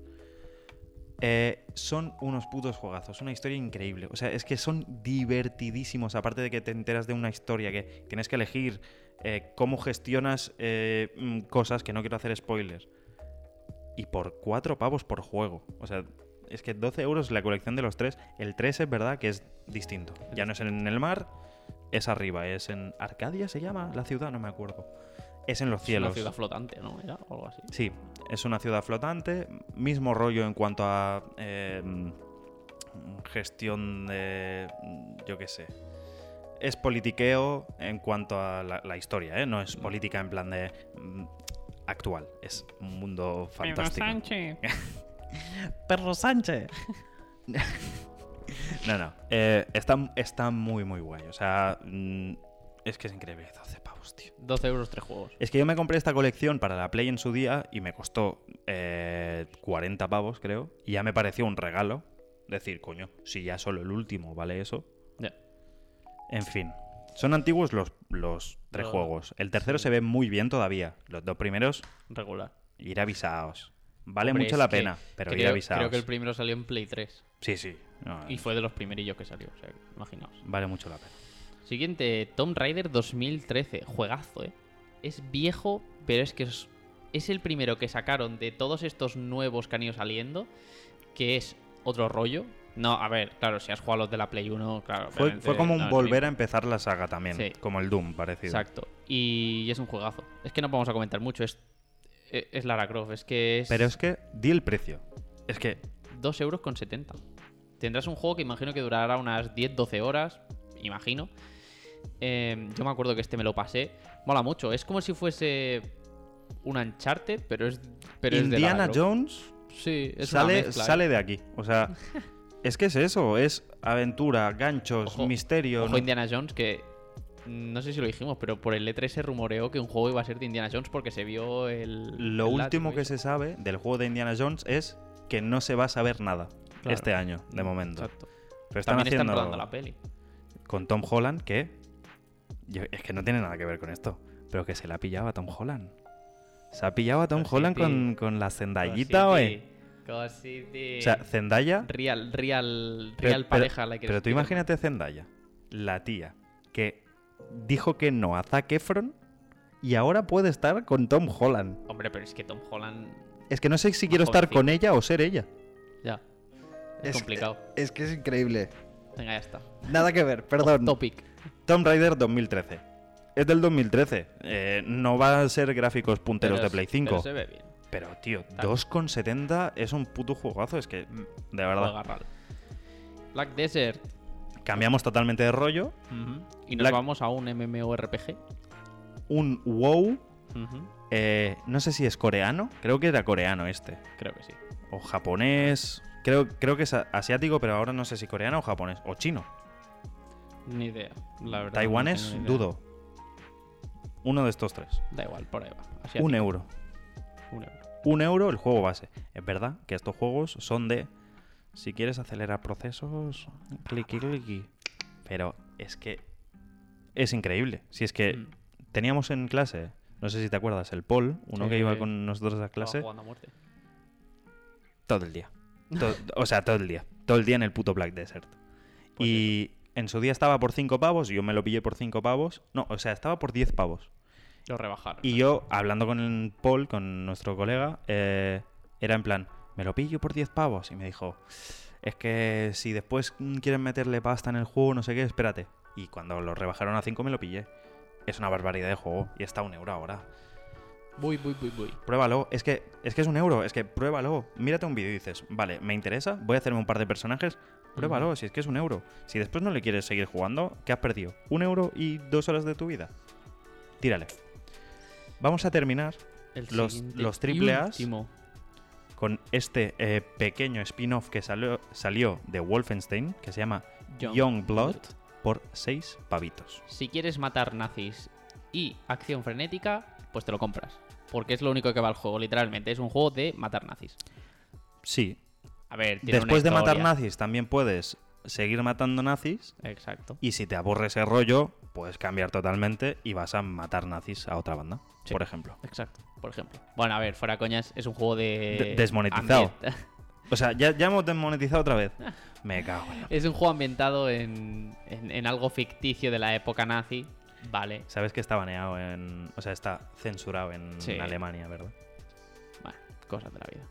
Eh, son unos putos juegazos, una historia increíble. O sea, es que son divertidísimos, aparte de que te enteras de una historia que tienes que elegir eh, cómo gestionas eh, mm, cosas, que no quiero hacer spoilers. Y por cuatro pavos por juego. O sea, es que 12 euros la colección de los tres. El 3 es verdad que es distinto. Ya no es en el mar, es arriba. Es en Arcadia, se llama la ciudad, no me acuerdo. Es en los Es cielos. una ciudad flotante, ¿no? Era o algo así. Sí, es una ciudad flotante, mismo rollo en cuanto a eh, gestión de, yo qué sé. Es politiqueo en cuanto a la, la historia, ¿eh? No es política en plan de mm, actual, es un mundo fantástico. Perro Sánchez. no, no. eh, está, está muy, muy guay. O sea, mm, es que es increíble. 12 pavos, tío. 12 euros, tres juegos. Es que yo me compré esta colección para la Play en su día y me costó eh, 40 pavos, creo. Y ya me pareció un regalo. Decir, coño, si ya solo el último vale eso. En fin. Son antiguos los, los tres Pero- juegos. El tercero sí. se ve muy bien todavía. Los dos primeros, Regular. ir avisados. Vale Hombre, mucho la pena, pero ir creo, avisados. creo que el primero salió en Play 3. Sí, sí. No, Y fue de los primerillos que salió. O sea, imaginaos. Vale mucho la pena. Siguiente, Tomb Raider 2013. Juegazo, ¿eh? Es viejo, pero es que es, es el primero que sacaron de todos estos nuevos que han ido saliendo, que es otro rollo. No, a ver, claro, si has jugado los de la Play 1, claro. Fue, fue como un volver a empezar la saga también. Sí. Como el Doom, parecido. Exacto. Y es un juegazo. Es que no vamos a comentar mucho. Es, e, es Lara Croft. Es que es Pero es que di el precio. Es que 2 euros con 70. Tendrás un juego que imagino que durará unas 10-12 horas. Imagino. Eh, yo me acuerdo que este me lo pasé. Mola mucho. Es como si fuese un Uncharted, pero es. Pero es de Lara Indiana Croft. Jones Sí, es una sale, mezcla, ¿eh? sale de aquí. O sea, es que es eso. Es aventura, ganchos, Ojo- misterio. Ojo ¿no? Indiana Jones, que no sé si lo dijimos, pero por el E3 se rumoreó que un juego iba a ser de Indiana Jones porque se vio el. Lo el último que se sabe del juego de Indiana Jones es que no se va a saber nada Claro. este año, de momento. Exacto. Pero están También haciendo están rodando la peli. con Tom Holland que yo- es que no tiene nada que ver con esto, pero que se la ha pillado a Tom Holland. Se ha pillado a Tom. Holland con, con la Cositi, güey. O sea, Zendaya Real, real, Pero- real pero- pareja la que Pero tú imagínate Zendaya, la tía, que dijo que no a Zac Efron y ahora puede estar con Tom Holland. Hombre, pero es que Tom Holland. Es que no sé si quiero estar con ella o ser ella. Ya. Es, Es- complicado. Es que es increíble. Venga, ya está. Nada que ver, perdón. Topic. Tomb Raider 2013. Es del 2013. Eh, no va a ser gráficos punteros Pero de Play pero 5. se ve bien. Pero, tío, Tal. 2,70 es un puto jugazo. Es que, mm, de verdad. Black Desert. Cambiamos totalmente de rollo. Y nos Black- vamos a un MMORPG. Un WoW. Eh, no sé si es coreano. Creo que era coreano este. Creo que sí. O japonés. Creo, creo que es asiático, pero ahora no sé si coreano o japonés. O chino. Ni idea. La verdad. No idea. dudo. Uno de estos tres. Da igual, por ahí va. Un euro. Un euro. Un euro el juego base. Es verdad que estos juegos son de. Si quieres acelerar procesos, cliqui cliqui. Pero es que. Es increíble. Si es que Mm. teníamos en clase, no sé si te acuerdas, el Paul, uno Sí. que iba con nosotros a clase, jugando a muerte. todo el día. O sea, todo el día. Todo el día en el puto Black Desert. Pues y en su día estaba por 5 pavos, yo me lo pillé por 5 pavos. No, o sea, estaba por 10 pavos. Lo rebajaron. Y yo, hablando con el Paul, con nuestro colega, eh, era en plan, me lo pillo por 10 pavos. Y me dijo, es que si después quieren meterle pasta en el juego, no sé qué, espérate. Y cuando lo rebajaron a 5 me lo pillé. Es una barbaridad de juego y está a un euro ahora. Voy, voy, voy, voy. Pruébalo, es que, es que es un euro, es que pruébalo. Mírate un vídeo y dices, vale, me interesa, voy a hacerme un par de personajes, pruébalo, si es que es un euro. Si después no le quieres seguir jugando, ¿qué has perdido? ¿Un euro y dos horas de tu vida? Tírale. Vamos a terminar El Los- los triple As. con este eh, pequeño spin-off que salió, salió de Wolfenstein, que se llama Young Young Blood, Blood. por 6 pavitos. Si quieres matar nazis y acción frenética, pues te lo compras. Porque es lo único que va al juego, literalmente. Es un juego de matar nazis. Sí, A ver, tiene una después de matar nazis también puedes seguir matando nazis Exacto. y si te aburre ese rollo, puedes cambiar totalmente y vas a matar nazis a otra banda, Sí. por ejemplo. Exacto, por ejemplo. Bueno, a ver, fuera coñas, es un juego de. De- desmonetizado. ambient- O sea, ya, ya hemos desmonetizado otra vez. Me cago en la- es un juego ambientado en, en- en algo ficticio de la época nazi. Vale. Sabes que está baneado en. O sea, está censurado en Sí. Alemania, ¿verdad? Bueno, cosas de la vida.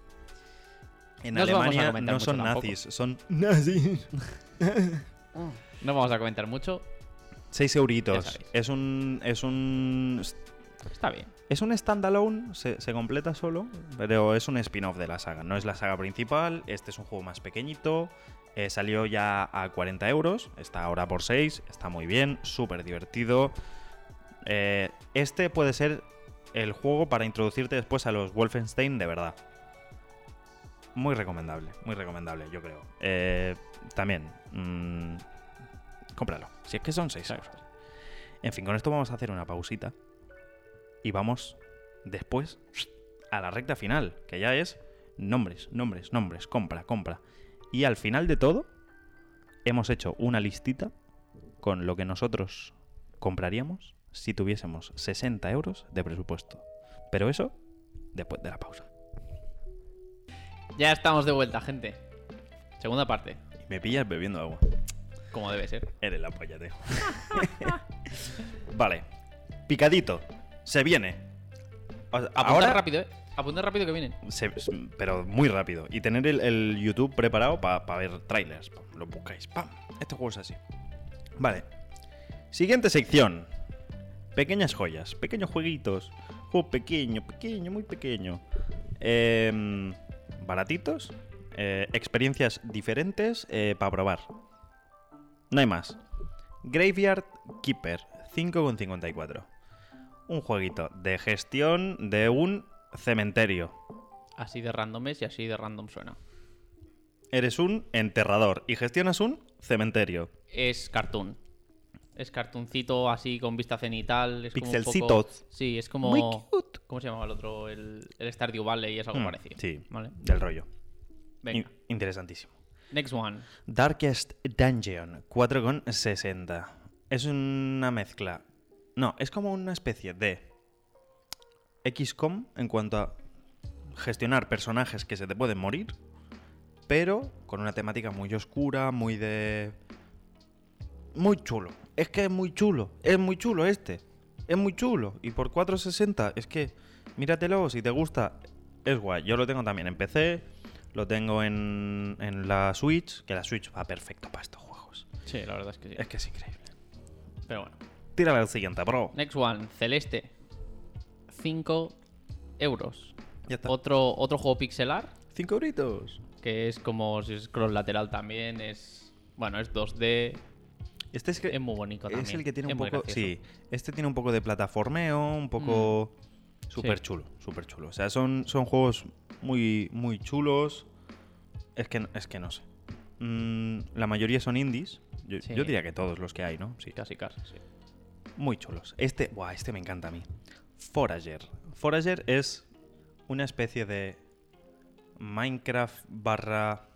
En No os vamos a Alemania comentar no mucho son tampoco. nazis, son nazis. No vamos a comentar mucho. 6 Ya euritos. Es un. Es un. Está bien. Es un standalone, se, se completa solo, pero es un spin-off de la saga. No es la saga principal, este es un juego más pequeñito. eh, salió ya a 40 euros, está ahora por 6, está muy bien, súper divertido. Eh, este puede ser el juego para introducirte después a los Wolfenstein de verdad. Muy recomendable, muy recomendable, yo creo. Eh, también, mm, cómpralo, si es que son 6 euros. En fin, con esto vamos a hacer una pausita y vamos después a la recta final, que ya es nombres, nombres, nombres, compra, compra. Y al final de todo, hemos hecho una listita con lo que nosotros compraríamos si tuviésemos 60 euros de presupuesto. Pero eso después de la pausa. Ya estamos de vuelta, gente. Segunda parte, Y me pillas bebiendo agua. como debe ser. Eres la polla, tío. vale. Picadito. Se viene. O sea, Apunta ahora rápido, eh. Apunta rápido que vienen. Se- pero muy rápido. Y tener el, el YouTube preparado para ver trailers. Pam, Lo buscáis. ¡Pam! Este juego es así. Vale. Siguiente sección. Pequeñas joyas. Pequeños jueguitos. Juego pequeño, pequeño, muy pequeño. Em, baratitos. eh, experiencias diferentes para probar. No hay más. Graveyard Keeper 5,54. Un jueguito de gestión de un cementerio. Así de random es y así de random suena. Eres un enterrador y gestionas un cementerio. Es cartoon. Es cartoncito así con vista cenital. Es como un poco-. Sí, es como. Muy cute. ¿Cómo se llamaba el otro? El, el Stardew Valley es algo Mm, parecido. Sí, Vale. del rollo. Venga. In- interesantísimo. Next one. Darkest Dungeon 4,60. Es una mezcla. No, es como una especie de XCOM en cuanto a gestionar personajes que se te pueden morir, pero con una temática muy oscura, muy de... Muy chulo. Es que es muy chulo. Es muy chulo este. Es muy chulo. Y por 4,60 es que... Míratelo, si te gusta, es guay. Yo lo tengo también en PC, lo tengo en, en la Switch, que la Switch va perfecto para estos juegos. Sí, la verdad es que sí. Es que es increíble. Pero bueno. Tírale al siguiente, bro. Next one. Celeste. 5 euros. Ya está. Otro, otro juego pixelar. 5 euritos. Que es como si es scroll lateral también. Es. Bueno, es 2D. Este es, que Es muy bonito también. es el que tiene Es un poco... Sí, este tiene un poco de plataformeo, un poco... Súper Sí. chulo, súper chulo. O sea, son, son juegos muy, muy chulos. Es que, es que no sé. Mm, la mayoría son indies. Yo, Sí. yo diría que todos los que hay, ¿no? Sí. Casi, casi, sí. Muy chulos. Este, buah, este me encanta a mí. Forager. Forager es una especie de Minecraft barra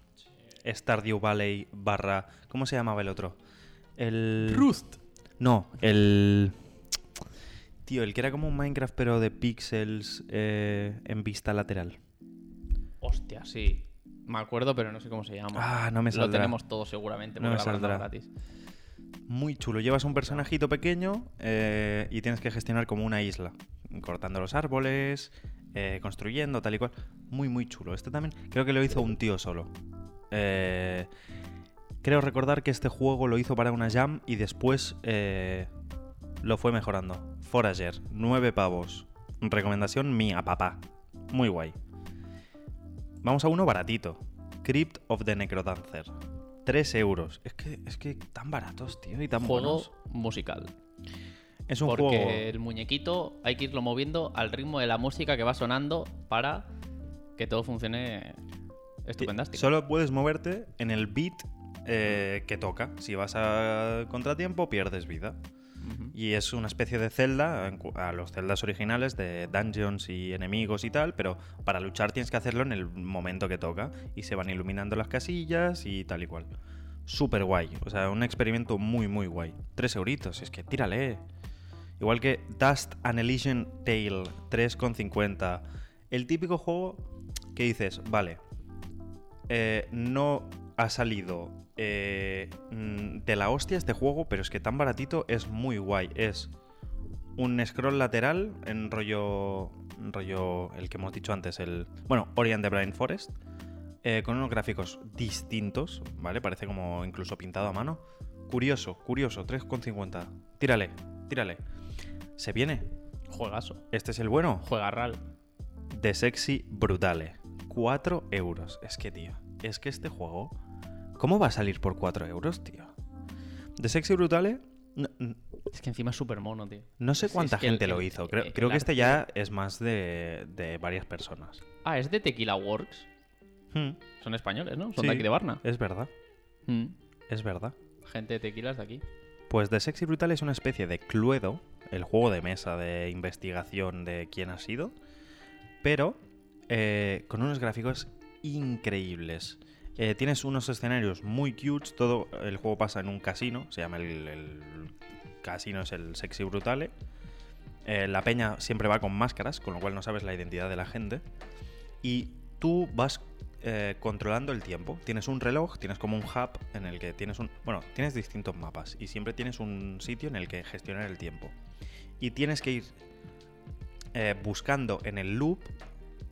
Stardew Valley barra... ¿Cómo se llamaba el otro? El... Rust. No, el... Tío, el que era como un Minecraft pero de pixels eh, en vista lateral. Hostia, sí. Me acuerdo, pero no sé cómo se llama. Ah, no me Lo saldrá. tenemos todos seguramente No me saldrá. gratis. Muy chulo. Llevas un personajito pequeño eh, y tienes que gestionar como una isla. Cortando los árboles, eh, construyendo, tal y cual. Muy, muy chulo. Este también creo que lo hizo un tío solo. Eh, creo recordar que este juego lo hizo para una jam y después eh, lo fue mejorando. Forager, 9 pavos. Recomendación mía, papá. Muy guay. Vamos a uno baratito. Crypt of the Necrodancer. 3 euros. Es que, es que tan baratos, tío, y tan Juego buenos. musical. Es un porque juego. el muñequito hay que irlo moviendo al ritmo de la música que va sonando para que todo funcione estupendástico. Solo puedes moverte en el beat eh, que toca. Si vas a contratiempo, pierdes vida. Y es una especie de celda a los celdas originales de dungeons y enemigos y tal, pero para luchar tienes que hacerlo en el momento que toca. Y se van iluminando las casillas y tal y cual. Súper guay. O sea, un experimento muy, muy guay. Tres euritos, es que tírale. Igual que Dust Annihilation Tale, 3,50. El típico juego que dices, vale, eh, no ha salido eh, mm, de la hostia este juego, pero es que tan baratito es muy guay. Es un scroll lateral en rollo, rollo el que hemos dicho antes, el bueno, Ori and the Blind Forest, eh, con unos gráficos distintos, ¿vale? Parece como incluso pintado a mano. Curioso, curioso, 3,50. Tírale, tírale. Se viene. Juegazo. Este es el bueno. Juega RAL. De Sexy Brutale. 4 euros. Es que, tío, es que este juego. ¿Cómo va a salir por 4 euros, tío? De Sexy Brutale. No, Es que encima es súper mono, tío. no sé cuánta es que el- gente lo hizo. Creo, el creo que este ya es más de, de varias personas. Ah, es de Tequila Works. Hmm, Son españoles, ¿no? Son Sí. de aquí de Varna. es verdad, Mm. es verdad. Gente de tequilas de aquí. Pues The Sexy Brutal es una especie de Cluedo, el juego de mesa de investigación de quién ha sido, pero eh, con unos gráficos increíbles. Eh, tienes unos escenarios muy cute, todo el juego pasa en un casino, se llama el, casino, es el Sexy Brutale. Eh, la peña siempre va con máscaras, con lo cual no sabes la identidad de la gente. Y tú vas eh, controlando el tiempo. Tienes un reloj, tienes como un hub en el que tienes un. Bueno, tienes distintos mapas y siempre tienes un sitio en el que gestionar el tiempo. Y tienes que ir buscando en el loop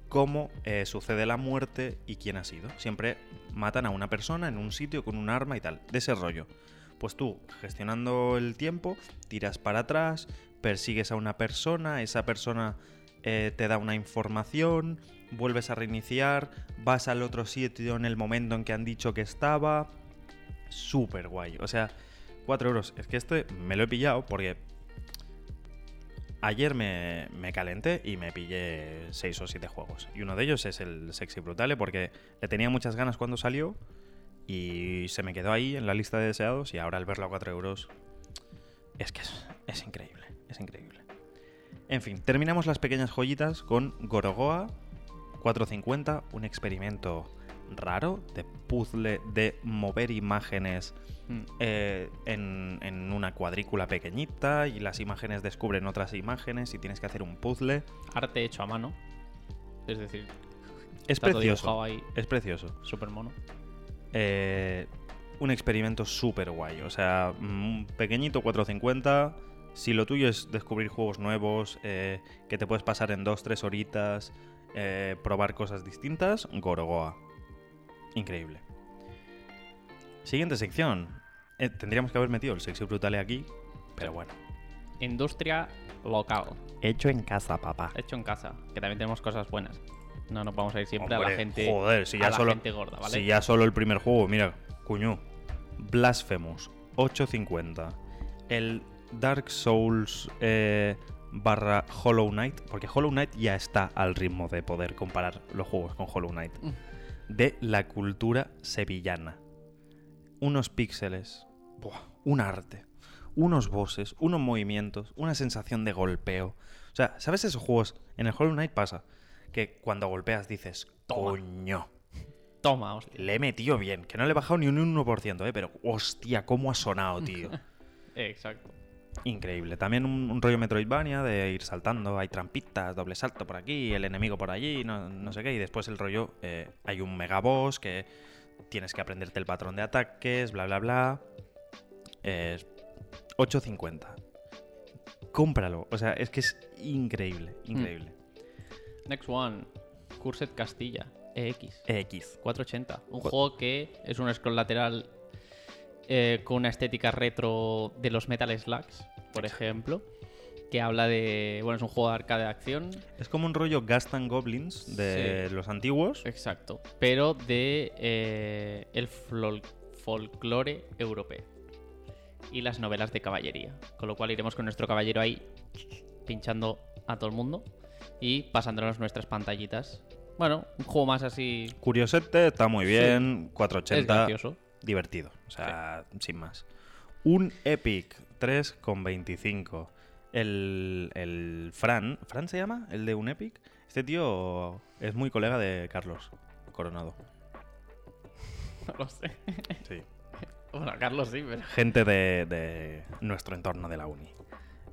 cómo eh, sucede la muerte y quién ha sido. Siempre matan a una persona en un sitio con un arma y tal. De ese rollo. Pues tú, gestionando el tiempo, tiras para atrás, persigues a una persona, esa persona eh, te da una información, vuelves a reiniciar, vas al otro sitio en el momento en que han dicho que estaba. Súper guay. O sea, 4 euros. Es que este me lo he pillado porque ayer me, me calenté y me pillé 6 o 7 juegos. Y uno de ellos es el Sexy Brutale porque le tenía muchas ganas cuando salió y se me quedó ahí en la lista de deseados y ahora al verlo a 4 euros es que es, es increíble, es increíble. En fin, terminamos las pequeñas joyitas con Gorogoa 450, un experimento raro de puzzle de mover imágenes Mm. eh, en, en una cuadrícula pequeñita y las imágenes descubren otras imágenes y tienes que hacer un puzzle. Arte hecho a mano. Es decir, Es está precioso. ahí. Es precioso. Súper mono. Eh, un experimento súper guay. O sea, un pequeñito 450. Si lo tuyo es descubrir juegos nuevos, eh, que te puedes pasar en 2-3 horitas, eh, probar cosas distintas, Gorogoa. Increíble. Siguiente sección. Eh, tendríamos que haber metido el sexy brutale aquí, pero bueno. Industria local. Hecho en casa, papá. Hecho en casa. Que también tenemos cosas buenas. No nos vamos a ir siempre a la gente. Joder, si a ya la solo. gente gorda, ¿vale? Si ya solo el primer juego, mira, cuño. Blasphemous, 8.50. El Dark Souls eh, barra Hollow Knight, porque Hollow Knight ya está al ritmo de poder comparar los juegos con Hollow Knight. Mm. De la cultura sevillana. Unos píxeles, buah, un arte, unos bosses, unos movimientos, una sensación de golpeo. O sea, ¿sabes esos juegos? En el Hollow Knight pasa que cuando golpeas dices, coño. Toma, hostia. Le he metido bien, que no le he bajado ni un 1%, ¿eh? pero hostia, cómo ha sonado, tío. Exacto. Increíble. También un, un rollo Metroidvania de ir saltando, hay trampitas, doble salto por aquí, el enemigo por allí, no, no sé qué, y después el rollo, eh, hay un megaboss que tienes que aprenderte el patrón de ataques, bla, bla, bla. Es 8.50. Cómpralo, o sea, es que es increíble, increíble. Next one. Curset Castilla. EX. X. 480. Un juego que es un scroll lateral eh, con una estética retro de los Metal Slugs, por ejemplo. Que habla de. Bueno, es un juego de arcade de acción. Es como un rollo Gast and Goblins de Sí. los antiguos. Exacto. Pero de eh, el flol- folclore europeo. Y las novelas de caballería. Con lo cual iremos con nuestro caballero ahí pinchando a todo el mundo y pasándonos nuestras pantallitas Bueno, un juego más así. Curiosete, está muy bien. Es 480. gracioso. divertido. O sea, sin más. Un Epic 3,25. El, el Fran. ¿Fran se llama? ¿El de un Epic? Este tío es muy colega de Carlos Coronado. No lo sé. Sí. Bueno, Carlos sí, pero. Gente de, de nuestro entorno de la uni.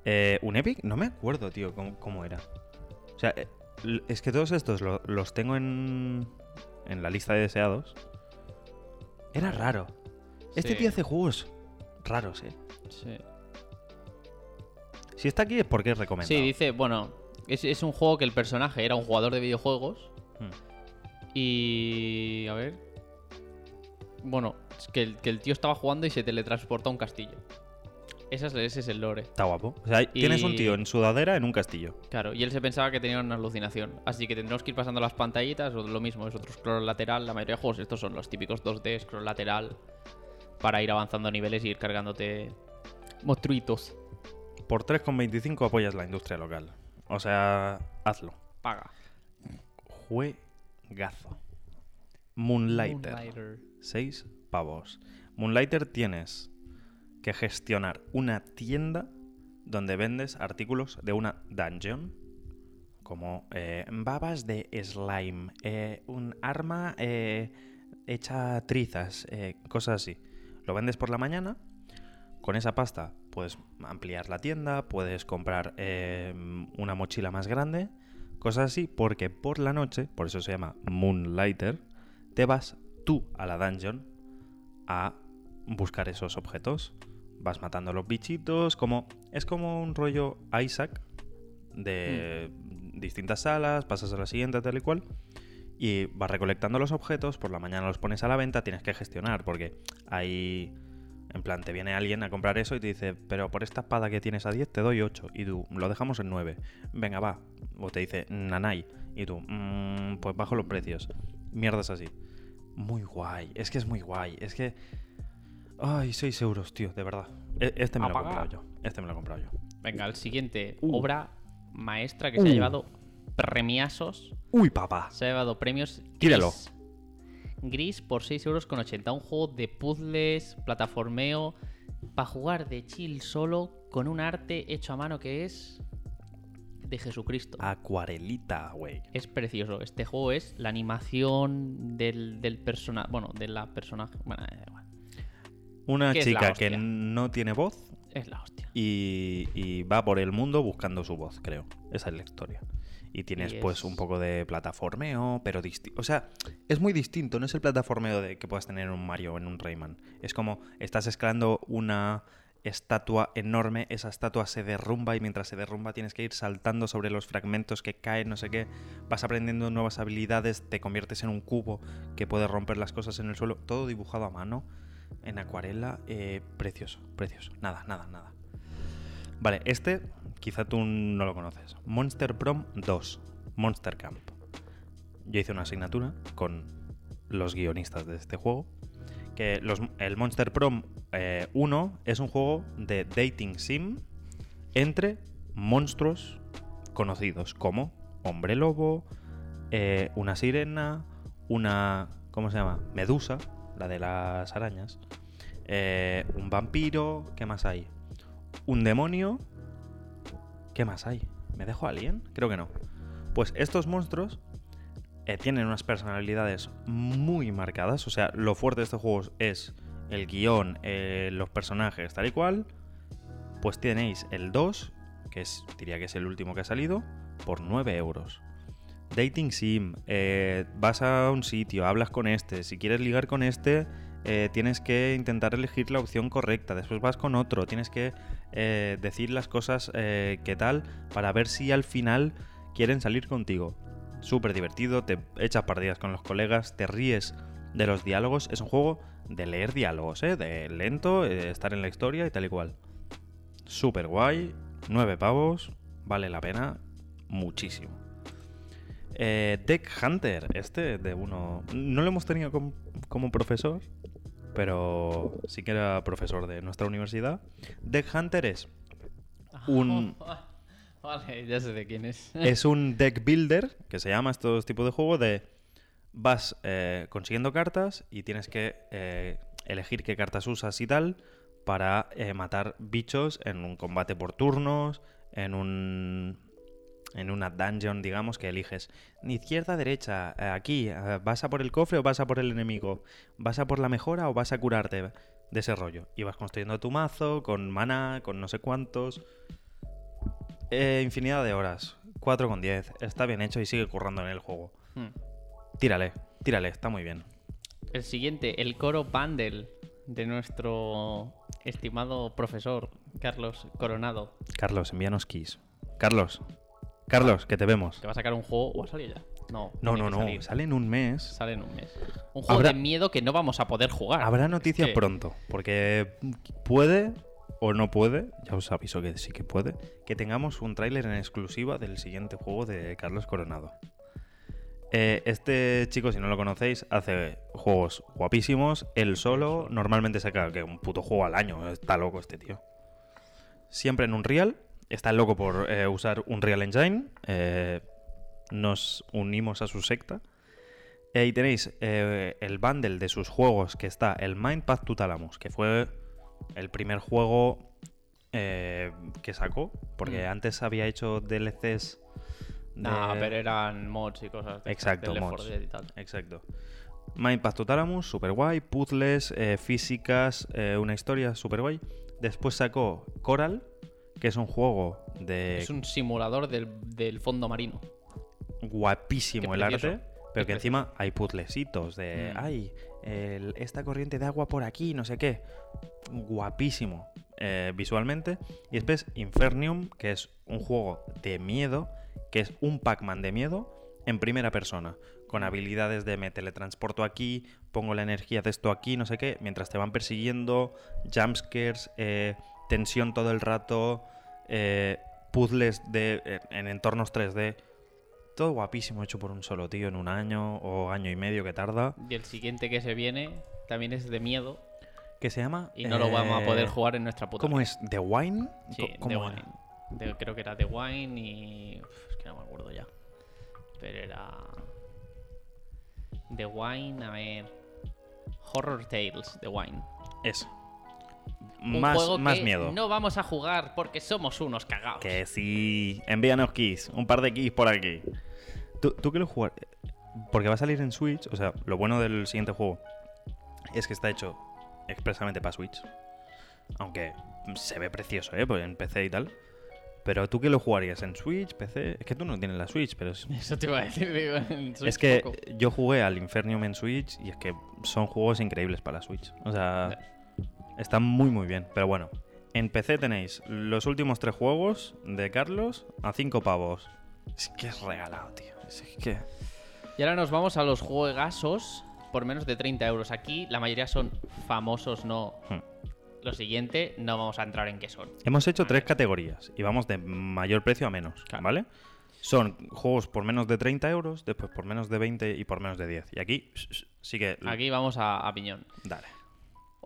Eh, ¿Un Epic? No me acuerdo, tío, cómo, cómo era. O sea, eh, es que todos estos lo- los tengo en, en la lista de deseados. Era raro. Este Sí. tío hace juegos raros, eh. Sí. Si está aquí es porque es recomendado. Sí, dice, bueno, es, es un juego que el personaje era un jugador de videojuegos Hmm. y... A ver... Bueno, es que el, que el tío estaba jugando y se teletransportó a un castillo. Ese es, ese es el lore. Está guapo. O sea, tienes un tío en sudadera en un castillo. Claro, y él se pensaba que tenía una alucinación. Así que tendremos que ir pasando las pantallitas, o lo mismo, es otro scroll lateral. La mayoría de juegos estos son los típicos 2D, scroll lateral, para ir avanzando niveles y ir cargándote monstruitos. Por 3,25 apoyas la industria local. O sea, hazlo. Paga. Juegazo. Moonlighter. Moonlighter. 6 pavos. Moonlighter tienes que gestionar una tienda donde vendes artículos de una dungeon. Como eh, babas de slime, eh, un arma eh, hecha trizas, eh, cosas así. Lo vendes por la mañana. Con esa pasta puedes ampliar la tienda, puedes comprar eh, una mochila más grande, cosas así, porque por la noche, por eso se llama Moonlighter, te vas tú a la dungeon a buscar esos objetos. Vas matando a los bichitos, como es como un rollo Isaac de distintas salas, pasas a la siguiente tal y cual y vas recolectando los objetos, por la mañana los pones a la venta, tienes que gestionar porque ahí en plan te viene alguien a comprar eso y te dice, "Pero por esta espada que tienes a 10 te doy 8" y tú lo dejamos en 9. Venga, va. O te dice, "Nanay" y tú, "Mm, pues bajo los precios." Mierdas así. Muy guay, es que es muy guay, es que Ay, 6 euros, tío, de verdad. E- Este me lo he comprado yo. Este me lo he comprado yo. Venga, el siguiente. Uh. Obra maestra que se ha Uh. llevado premiasos. Uy, papá. Se ha llevado premios. Tíralo. Gris. Por 6,80 euros. Un juego de puzzles, plataformeo. Para jugar de chill solo con un arte hecho a mano que es. de Jesucristo. Acuarelita, güey. Es precioso. Este juego es la animación del, del personaje. Bueno, de la personaje. Bueno, Una ¿Qué es la chica que no tiene voz es la hostia. y, y va por el mundo buscando su voz, creo. Esa es la historia. Y tienes Y pues es- un poco de plataformeo, pero distinto. O sea, es muy distinto, no es el plataformeo de que puedas tener en un Mario o en un Rayman. Es como estás escalando una estatua enorme, esa estatua se derrumba y mientras se derrumba tienes que ir saltando sobre los fragmentos que caen, no sé qué. Vas aprendiendo nuevas habilidades, te conviertes en un cubo que puede romper las cosas en el suelo, todo dibujado a mano, en acuarela, eh, precioso, precioso. Nada, nada, nada. Vale, este quizá tú no lo conoces. Monster Prom 2, Monster Camp. Yo hice una asignatura con los guionistas de este juego. Que el Monster Prom eh, 1 es un juego de dating sim entre monstruos conocidos como Hombre Lobo, eh, una sirena, una. ¿Cómo se llama? Medusa, la de las arañas. eh, un vampiro. ¿Qué más hay? Un demonio. ¿Qué más hay? ¿Me dejo a alguien? Creo que no. Pues estos monstruos eh, tienen unas personalidades muy marcadas. O sea, lo fuerte de estos juegos es el guion, eh, los personajes, tal y cual. Pues tenéis el 2, que es, diría que es el último que ha salido, por 9 euros. Dating Sim, eh, vas a un sitio, hablas con este, si quieres ligar con este, eh, tienes que intentar elegir la opción correcta, después vas con otro, tienes que eh, decir las cosas eh, que tal para ver si al final quieren salir contigo. Súper divertido, te echas partidas con los colegas, te ríes de los diálogos, es un juego de leer diálogos, ¿eh? de lento, eh, estar en la historia y tal y cual. Súper guay, 9 pavos, vale la pena muchísimo. Eh, Deck Hunter, este de uno. No lo hemos tenido com- como profesor, pero sí que era profesor de nuestra universidad. Deck Hunter es un. Vale, ya sé de quién es. es un deck builder, que se llama estos tipos de juego, de vas eh, consiguiendo cartas y tienes que eh, elegir qué cartas usas y tal para eh, matar bichos en un combate por turnos, en un en una dungeon, digamos, que eliges izquierda, derecha, eh, aquí, eh, vas a por el cofre o vas a por el enemigo, vas a por la mejora o vas a curarte de ese rollo. Y vas construyendo tu mazo con mana, con no sé cuántos. Eh, infinidad de horas, 4 con 10, está bien hecho y sigue currando en el juego. Hmm. Tírale, tírale, está muy bien. El siguiente, el coro bundle de nuestro estimado profesor Carlos Coronado, Carlos, envíanos keys. Carlos, Carlos, que te vemos. que va a sacar un juego o ha salido ya. No, No, no, no, sale en un mes. Sale en un mes. Un juego Habrá- de miedo que no vamos a poder jugar. Habrá Es noticias que- pronto, porque puede o no puede, ya os aviso que sí que puede, que tengamos un tráiler en exclusiva del siguiente juego de Carlos Coronado. Eh, este chico, si no lo conocéis, hace juegos guapísimos. Él solo, normalmente saca que un puto juego al año. Está loco este tío. Siempre en un Real. Está loco por eh, usar un Real Engine. Eh, nos unimos a su secta. Eh, y tenéis eh, el bundle de sus juegos que está el Mind Path to Thalamus, que fue el primer juego que sacó, porque Mm. antes había hecho DLCs. de- No, pero eran mods y cosas. de Exacto, Left mods. 4 Dead y tal. Exacto. Mind Path to Thalamus, super guay. Puzzles, físicas, una historia super guay. Después sacó Coral, que es un juego de Es un simulador del, del fondo marino. guapísimo el arte, pero que encima hay puzzlecitos de, Mm. ay, el- esta corriente de agua por aquí, no sé qué. Guapísimo eh, visualmente. Y después Infernium, que es un juego de miedo, que es un Pac-Man de miedo en primera persona, con habilidades de me teletransporto aquí, pongo la energía de esto aquí, no sé qué, mientras te van persiguiendo, jumpscares, eh, tensión todo el rato, eh, puzzles de, eh, en entornos 3D. Todo guapísimo hecho por un solo tío en un año o año y medio que tarda. Y el siguiente que se viene también es de miedo Que se llama... y no lo vamos a poder eh, jugar en nuestra puta. ¿Cómo es? ¿The Wine? Sí, Co- The ¿cómo Wine. De- creo que era The Wine y. Uf, es que no me acuerdo ya. Pero era. The Wine, a ver. Horror Tales, The Wine. Eso. Un Más, juego más que miedo. No vamos a jugar porque somos unos cagados. Que sí. Envíanos keys. Un par de keys por aquí. ¿Tú, tú qué lo jugar? Porque va a salir en Switch. O sea, lo bueno del siguiente juego es que está hecho expresamente para Switch. Aunque se ve precioso, ¿eh? Pues en PC y tal. Pero tú qué lo jugarías en Switch, PC. Es que tú no tienes la Switch, pero es, Eso te iba a decir, digo. en Switch es que poco. yo jugué al Infernium en Switch y es que son juegos increíbles para la Switch. O sea, están muy muy bien. Pero bueno, en PC tenéis los últimos tres juegos de Carlos a 5 pavos. Es que es regalado, tío. Es que... Y ahora nos vamos a los juegazos por menos de 30 euros. Aquí la mayoría son famosos, no. Hmm. Lo siguiente, no vamos a entrar en qué son. Hemos hecho tres categorías y vamos de mayor precio a menos, Claro. ¿vale? Son juegos por menos de 30 euros, después por menos de 20 y por menos de 10. Y aquí sí que... Aquí vamos a, a piñón. Dale.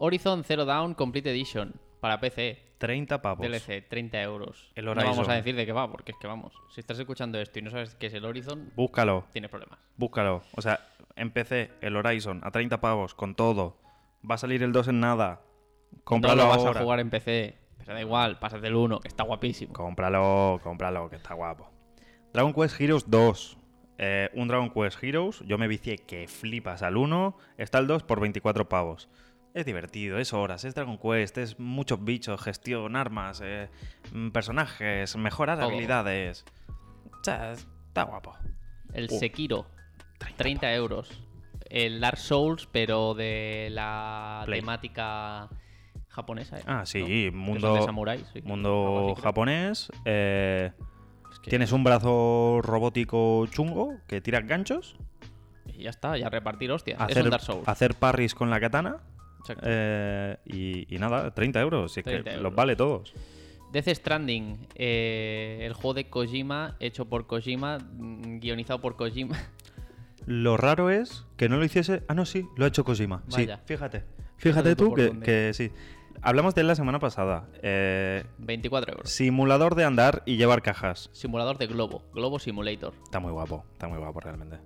Horizon Zero Dawn Complete Edition para PC. 30 pavos. DLC, 30 euros. El no vamos a decir de qué va, porque es que vamos. Si estás escuchando esto y no sabes qué es el Horizon, Búscalo. tienes problemas. Búscalo. O sea, en PC, el Horizon a 30 pavos, con todo. Va a salir el 2 en nada. Cómpralo no lo vas ahora. a jugar en PC, pero da igual, pásate el 1, que está guapísimo. Cómpralo, cómpralo, que está guapo. Dragon Quest Heroes 2. Eh, un Dragon Quest Heroes. Yo me vicié que flipas al 1. Está el 2 por 24 pavos. Es divertido, es horas, es Dragon Quest, es muchos bichos, gestión, armas, eh, mm, personajes, mejorar Todo. habilidades. O sea, está guapo. El Uh, Sekiro, 30 euros. El Dark Souls, pero de la Play. temática japonesa. ¿eh? Ah, sí, mundo, de samuráis, sí. Algo mundo japonés. eh, Es que- Tienes un brazo robótico chungo que tira ganchos. Y ya está, ya repartir hostias. es Hacer, un Dark Souls. hacer parries con la katana. Exacto. eh, y, y nada, 30 euros. Si es que 30 los vale todos. Death Stranding, eh, el juego de Kojima, hecho por Kojima, mm, guionizado por Kojima. Lo raro es que no lo hiciese. Ah, no, sí, lo ha hecho Kojima. Sí, fíjate. Fíjate tú que, que sí. Hablamos de él la semana pasada. Eh, 24 euros. simulador de andar y llevar cajas. Simulador de globo. Globo Simulator. Está muy guapo, está muy guapo realmente.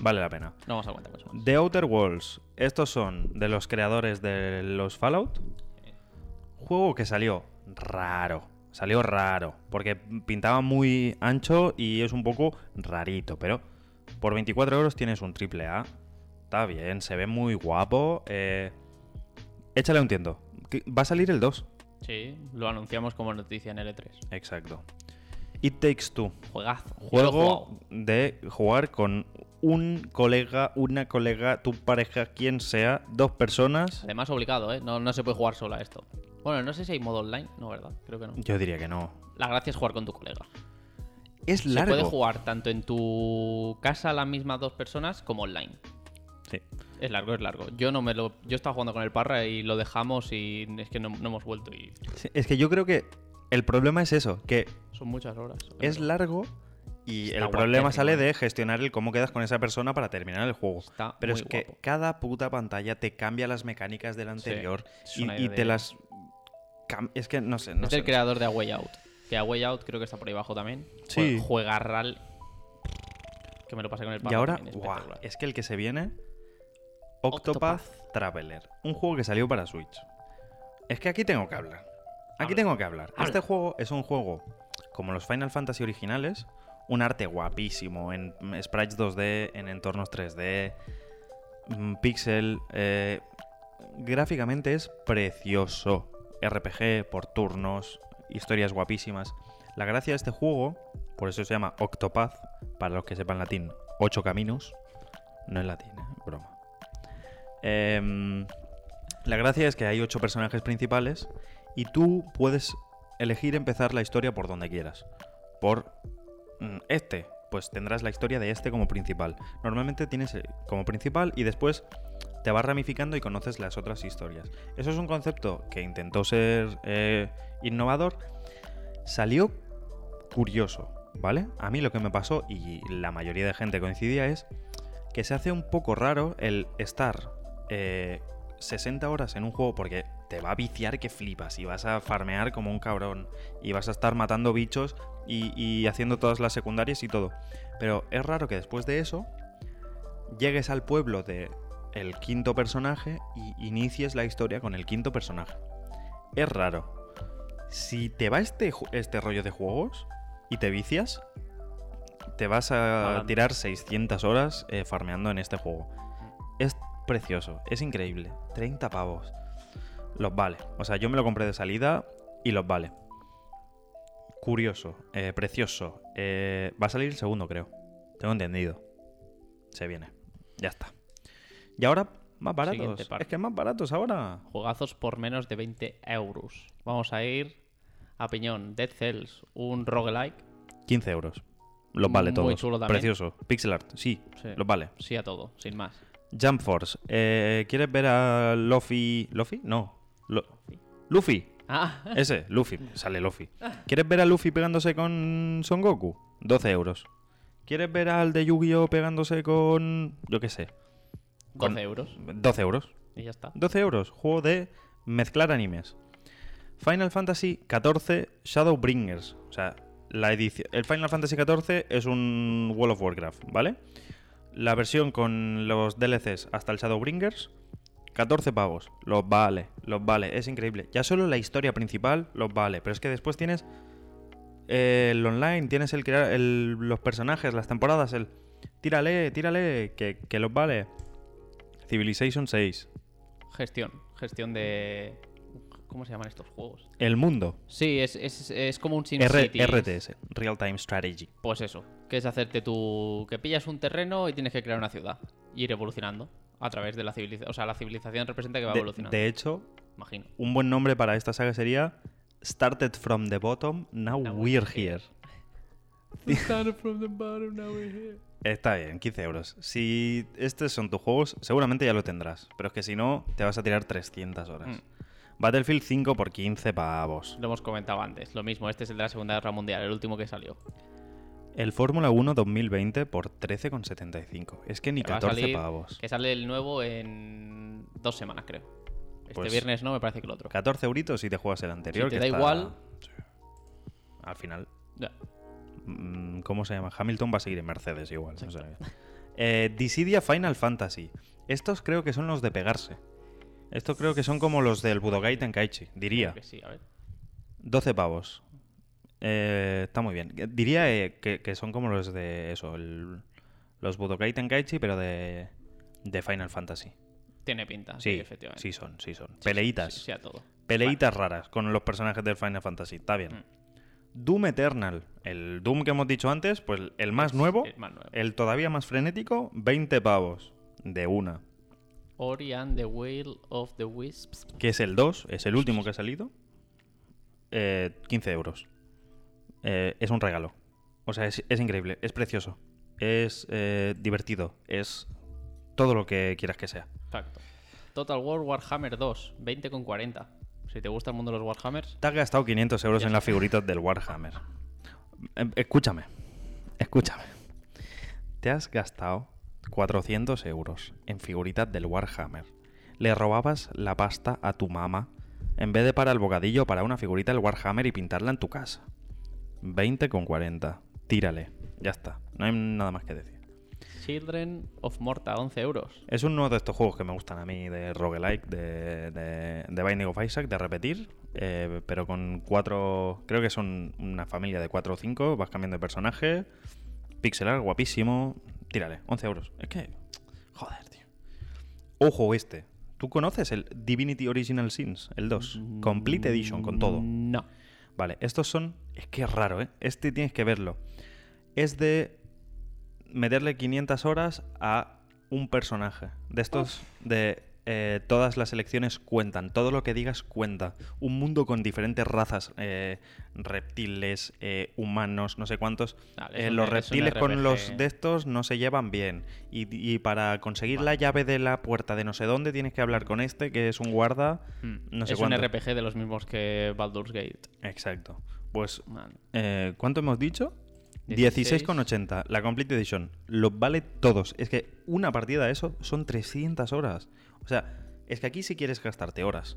Vale la pena. No vamos a contar mucho más. The Outer Worlds. Estos son de los creadores de los Fallout. Juego que salió raro. Salió raro. Porque pintaba muy ancho y es un poco rarito. Pero por 24 euros tienes un triple A. Está bien, se ve muy guapo. eh, échale un tiento. Va a salir el 2. Sí, lo anunciamos como noticia en L3. Exacto. It Takes Two. Juegazo. Juego de jugar con un colega, una colega, tu pareja, quien sea, dos personas. Además, obligado, ¿eh? No, no se puede jugar sola esto. Bueno, no sé si hay modo online. No, ¿verdad? Creo que no. Yo diría que no. La gracia es jugar con tu colega. Es Se largo. puede jugar tanto en tu casa las mismas dos personas como online. Sí. Es largo, es largo. Yo no me lo. Yo estaba jugando con el Parra y lo dejamos y es que no, no hemos vuelto y Sí, Es que yo creo que el problema es eso, que son muchas horas. es largo y Está el problema sale ¿eh? de gestionar el cómo quedas con esa persona para terminar el juego. Está Pero es que guapo. cada puta pantalla te cambia las mecánicas del anterior y, te las... Es que no sé, no es sé. del creador de A Way Out. Que A Way Out creo que está por ahí abajo también. Sí. Jue- Juega RAL. Que me lo pasé con el. Y ahora, también, es que el que se viene, Octopath Traveler, un juego que salió para Switch. Es que aquí tengo que hablar. Aquí Habla. tengo que hablar. Habla. Este juego es un juego como los Final Fantasy originales, un arte guapísimo en sprites 2D, en entornos 3D, mm, pixel, eh, gráficamente es precioso. RPG por turnos, historias guapísimas. La gracia de este juego, por eso se llama Octopath, para los que sepan latín, ocho caminos. No es latín, ¿eh? broma. Em, la gracia es que hay ocho personajes principales y tú puedes elegir empezar la historia por donde quieras. Por este, pues tendrás la historia de este como principal. Normalmente tienes eh, como principal y después te vas ramificando y conoces las otras historias. Eso es un concepto que intentó ser eh, innovador. Salió curioso, ¿vale? A mí lo que me pasó, y la mayoría de gente coincidía, es que se hace un poco raro el estar eh, 60 horas en un juego porque te va a viciar que flipas y vas a farmear como un cabrón y vas a estar matando bichos y, y haciendo todas las secundarias y todo. Pero es raro que después de eso llegues al pueblo de el quinto personaje y inicies la historia con el quinto personaje. Es raro. Si te va este, este rollo de juegos y te vicias, te vas a tirar 600 horas eh, farmeando en este juego. Es precioso, es increíble. 30 pavos. Los vale. O sea, yo me lo compré de salida y los vale. Curioso, eh, precioso. Eh, va a salir el segundo, creo. Tengo entendido. Se viene. Ya está. Y ahora, más baratos. Es que más baratos ahora. Juegazos por menos de 20 euros. Vamos a ir a piñón. Dead Cells, un roguelike. 15 euros. Los vale Muy todos. chulo también. Precioso. Pixel art, sí, Sí. los vale. Sí a todo, sin más. Jump Force. eh, ¿Quieres ver a Luffy? ¿Luffy? No. Lo- Luffy. Ah, Ese, Luffy. Sale Luffy. ¿Quieres ver a Luffy pegándose con Son Goku? 12 euros. ¿Quieres ver al de Yu-Gi-Oh pegándose con. Yo qué sé. 12 Con- euros. 12 euros. Y ya está. 12 euros. Juego de mezclar animes. Final Fantasy XIV Shadowbringers. O sea, la edición. El Final Fantasy XIV es un World of Warcraft, ¿vale? La versión con los DLCs hasta el Shadowbringers, 14 pavos. Los vale, los vale. Es increíble. Ya solo la historia principal los vale. Pero es que después tienes eh, el online, tienes el crear el- los personajes, las temporadas, el. Tírale, tírale, que, que los vale. Civilization 6. Gestión. Gestión de. ¿Cómo se llaman estos juegos? El mundo. Sí, es, es, es como un SimCity. RTS, Real Time Strategy. Pues eso, que es hacerte tu... que pillas un terreno y tienes que crear una ciudad. Y ir evolucionando a través de la civilización. O sea, la civilización representa que va De, evolucionando. de hecho, Imagino. un buen nombre para esta saga sería Started from the bottom, now, Now we're we're here. here. Está bien, 15 euros. Si estos son tus juegos, seguramente ya lo tendrás. Pero es que si no, te vas a tirar 300 horas. Mm. Battlefield 5 por 15 pavos. Lo hemos comentado antes. Lo mismo, este es el de la Segunda Guerra Mundial, el último que salió. El Fórmula 1 2020 por 13,75. Es que ni Que va a 14 salir- pavos. Que sale el nuevo en dos semanas, creo. Este Pues- viernes no, me parece que el otro. 14 euritos y te juegas el anterior. te que da está- igual. Sí. Al final, mm, ¿cómo se llama? Hamilton va a seguir en Mercedes igual. o sea que- Eh, Dissidia Final Fantasy. Estos creo que son los de pegarse. Estos creo que son como los del Budokai Tenkaichi, diría. Creo que sí, a ver. 12 pavos. Eh, está muy bien. Eh, Diría eh, que, que son como los de eso, el- los Budokai Tenkaichi, pero de, de Final Fantasy. Tiene pinta, sí, Sí, efectivamente. sí son, sí son. Sí, Peleitas. Sí, a todo. Peleitas raras con los personajes del Final Fantasy. Está bien. Mm. Doom Eternal. El Doom que hemos dicho antes, pues el más nuevo, es más nuevo. el todavía más frenético, 20 pavos. De una. Ori and the Whale of the Wisps. Que es el 2, es el último que ha salido. Eh, 15 euros. Eh, es un regalo. O sea, es, es increíble, es precioso. Es eh, divertido. Es todo lo que quieras que sea. Exacto. Total War Warhammer 2, 20,40. Si te gusta el mundo de los Warhammers, Te has gastado 500 euros en las figuritas del Warhammer. Em, Escúchame, escúchame. Te has gastado 400 euros en figuritas del Warhammer. Le robabas la pasta a tu mamá en vez de para el bocadillo para una figurita del Warhammer y pintarla en tu casa. 20 con 40. Tírale. Ya está. No hay nada más que decir. Children of Morta, 11 euros. Es uno de estos juegos que me gustan a mí de roguelike, de, de, de Binding of Isaac, de repetir, eh, pero con cuatro. Creo que son una familia de cuatro o cinco, vas cambiando de personaje, pixelar, guapísimo. Tírale, 11 euros. Es que. Joder, tío. Ojo, este. ¿Tú conoces el Divinity Original Sins, el 2? Complete Edition, con todo. No. Vale, estos son. Es que es raro, ¿eh? Este tienes que verlo. Es de meterle 500 horas a un personaje. De estos de eh, todas las elecciones cuentan, todo lo que digas cuenta. Un mundo con diferentes razas, eh, reptiles, eh, humanos, no sé cuántos. Los reptiles con los de estos no se llevan bien. Y, y para conseguir la llave de la puerta de no sé dónde tienes que hablar con este, que es un guarda. Mm. No sé es un. RPG de los mismos que Baldur's Gate. Exacto. Pues ¿Cuánto hemos dicho? 16. 16,80. La Complete Edition. Los vale todos. Es que una partida de eso son 300 horas. O sea, es que aquí si quieres gastarte horas.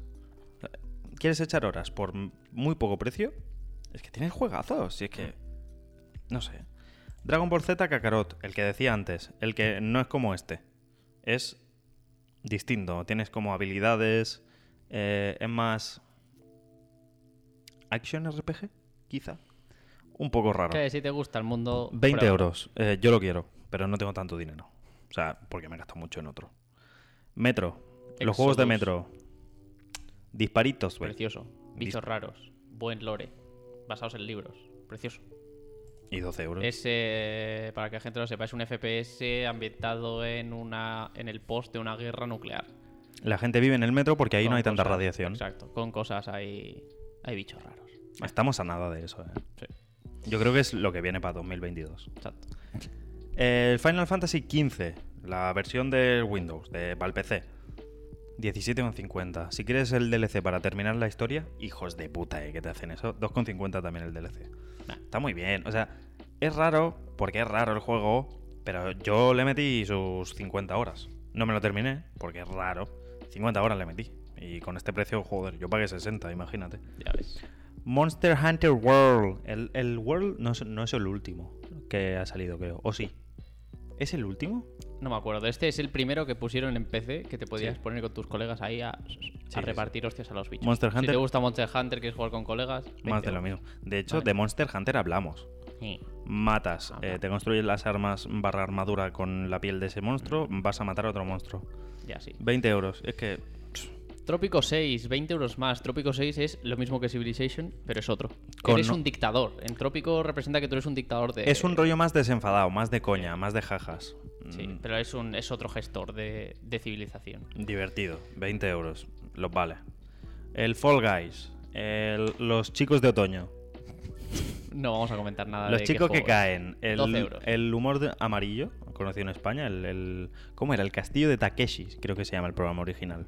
¿Quieres echar horas por muy poco precio? Es que tienes juegazos. Si es que... No sé. Dragon Ball Z Kakarot. El que decía antes. El que no es como este. Es distinto. Tienes como habilidades. eh, es más... Action RPG, quizá. Un poco raro. Que si te gusta el mundo. 20 pruébalo. euros. Eh, yo lo quiero, pero no tengo tanto dinero. O sea, porque me gasto mucho en otro. Metro. Los juegos de. Metro. Disparitos, güey. Precioso. Bichos raros. Buen lore. Basados en libros. Precioso. Y 12 euros. Es, eh, para que la gente lo sepa, es un FPS ambientado en una en el post de una guerra nuclear. La gente vive en el metro porque ahí no hay tanta radiación. Exacto, con cosas hay, hay bichos raros. Estamos a nada de eso, eh. Sí, Yo creo que es lo que viene para 2022. exacto. El Final Fantasy XV, la versión de Windows, de para el PC. 17,50. Si quieres el DLC para terminar la historia, hijos de puta, ¿eh? Que te hacen eso. 2,50 también el DLC. Nah. Está muy bien. O sea, es raro, porque es raro el juego, pero yo le metí sus 50 horas. No me lo terminé, porque es raro. 50 horas le metí. Y con este precio, joder, yo pagué 60, imagínate. Ya ves. Monster Hunter World. El, el World no es, no es el último que ha salido, creo. ¿O sí? ¿Es el último? No me acuerdo. Este es el primero que pusieron en PC que te podías Sí. poner con tus colegas ahí a, a sí, repartir hostias a los bichos. Monster Si Hunter- te gusta Monster Hunter, quieres jugar con colegas. 20 Más de lo mismo. De hecho, Vale. de Monster Hunter hablamos. Matas, eh, te construyes las armas barra armadura con la piel de ese monstruo, Mm. vas a matar a otro monstruo. Ya sí. 20 euros. Es que Trópico 6, 20 euros más. Trópico 6 es lo mismo que Civilization, pero es otro. Con eres un dictador. En Trópico representa que tú eres un dictador de. es un rollo más desenfadado, más de coña, más de jajas. Sí, Mm, pero es, un, es otro gestor de, de civilización. Divertido. 20 euros. Los vale. El Fall Guys. el- los chicos de otoño. No vamos a comentar nada Los de chicos que caen. El, 12 euros. el humor de- amarillo, conocido en España. El, el- ¿Cómo era? El castillo de Takeshi, creo que se llama el programa original.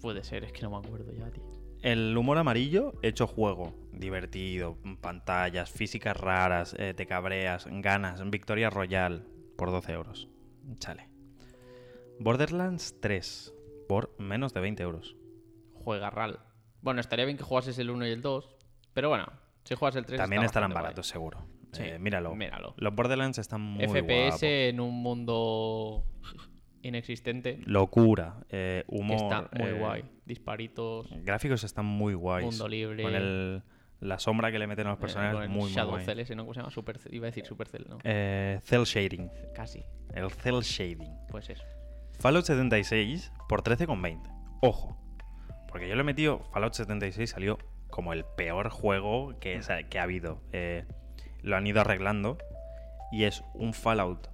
Puede ser, es que no me acuerdo ya, tío. El humor amarillo, hecho juego. Divertido, pantallas, físicas raras, eh, te cabreas, ganas, Victoria Royal por 12 euros. Chale. Borderlands 3 por menos de 20 euros. juegarral. Bueno, estaría bien que jugases el 1 y el 2, pero bueno, si juegas el 3 También está estarán guay. baratos, seguro. Sí, Eh, míralo. míralo. Los Borderlands están muy FPS guapos. en un mundo inexistente Locura, eh, humor. está muy eh, guay. Disparitos, Gráficos están muy guays. Mundo libre. Con el, la sombra que le meten a los eh, personajes, el muy, muy Shadow guay. Cell ese, ¿no? ¿Cómo se llama? Super, iba a decir Supercell, ¿no? Eh, cel shading. Casi, El cel shading. pues eso. Fallout 76 por 13,20. Ojo. Porque yo le he metido. Fallout 76 salió como el peor juego que, que ha habido. Eh, lo han ido arreglando. Y es un Fallout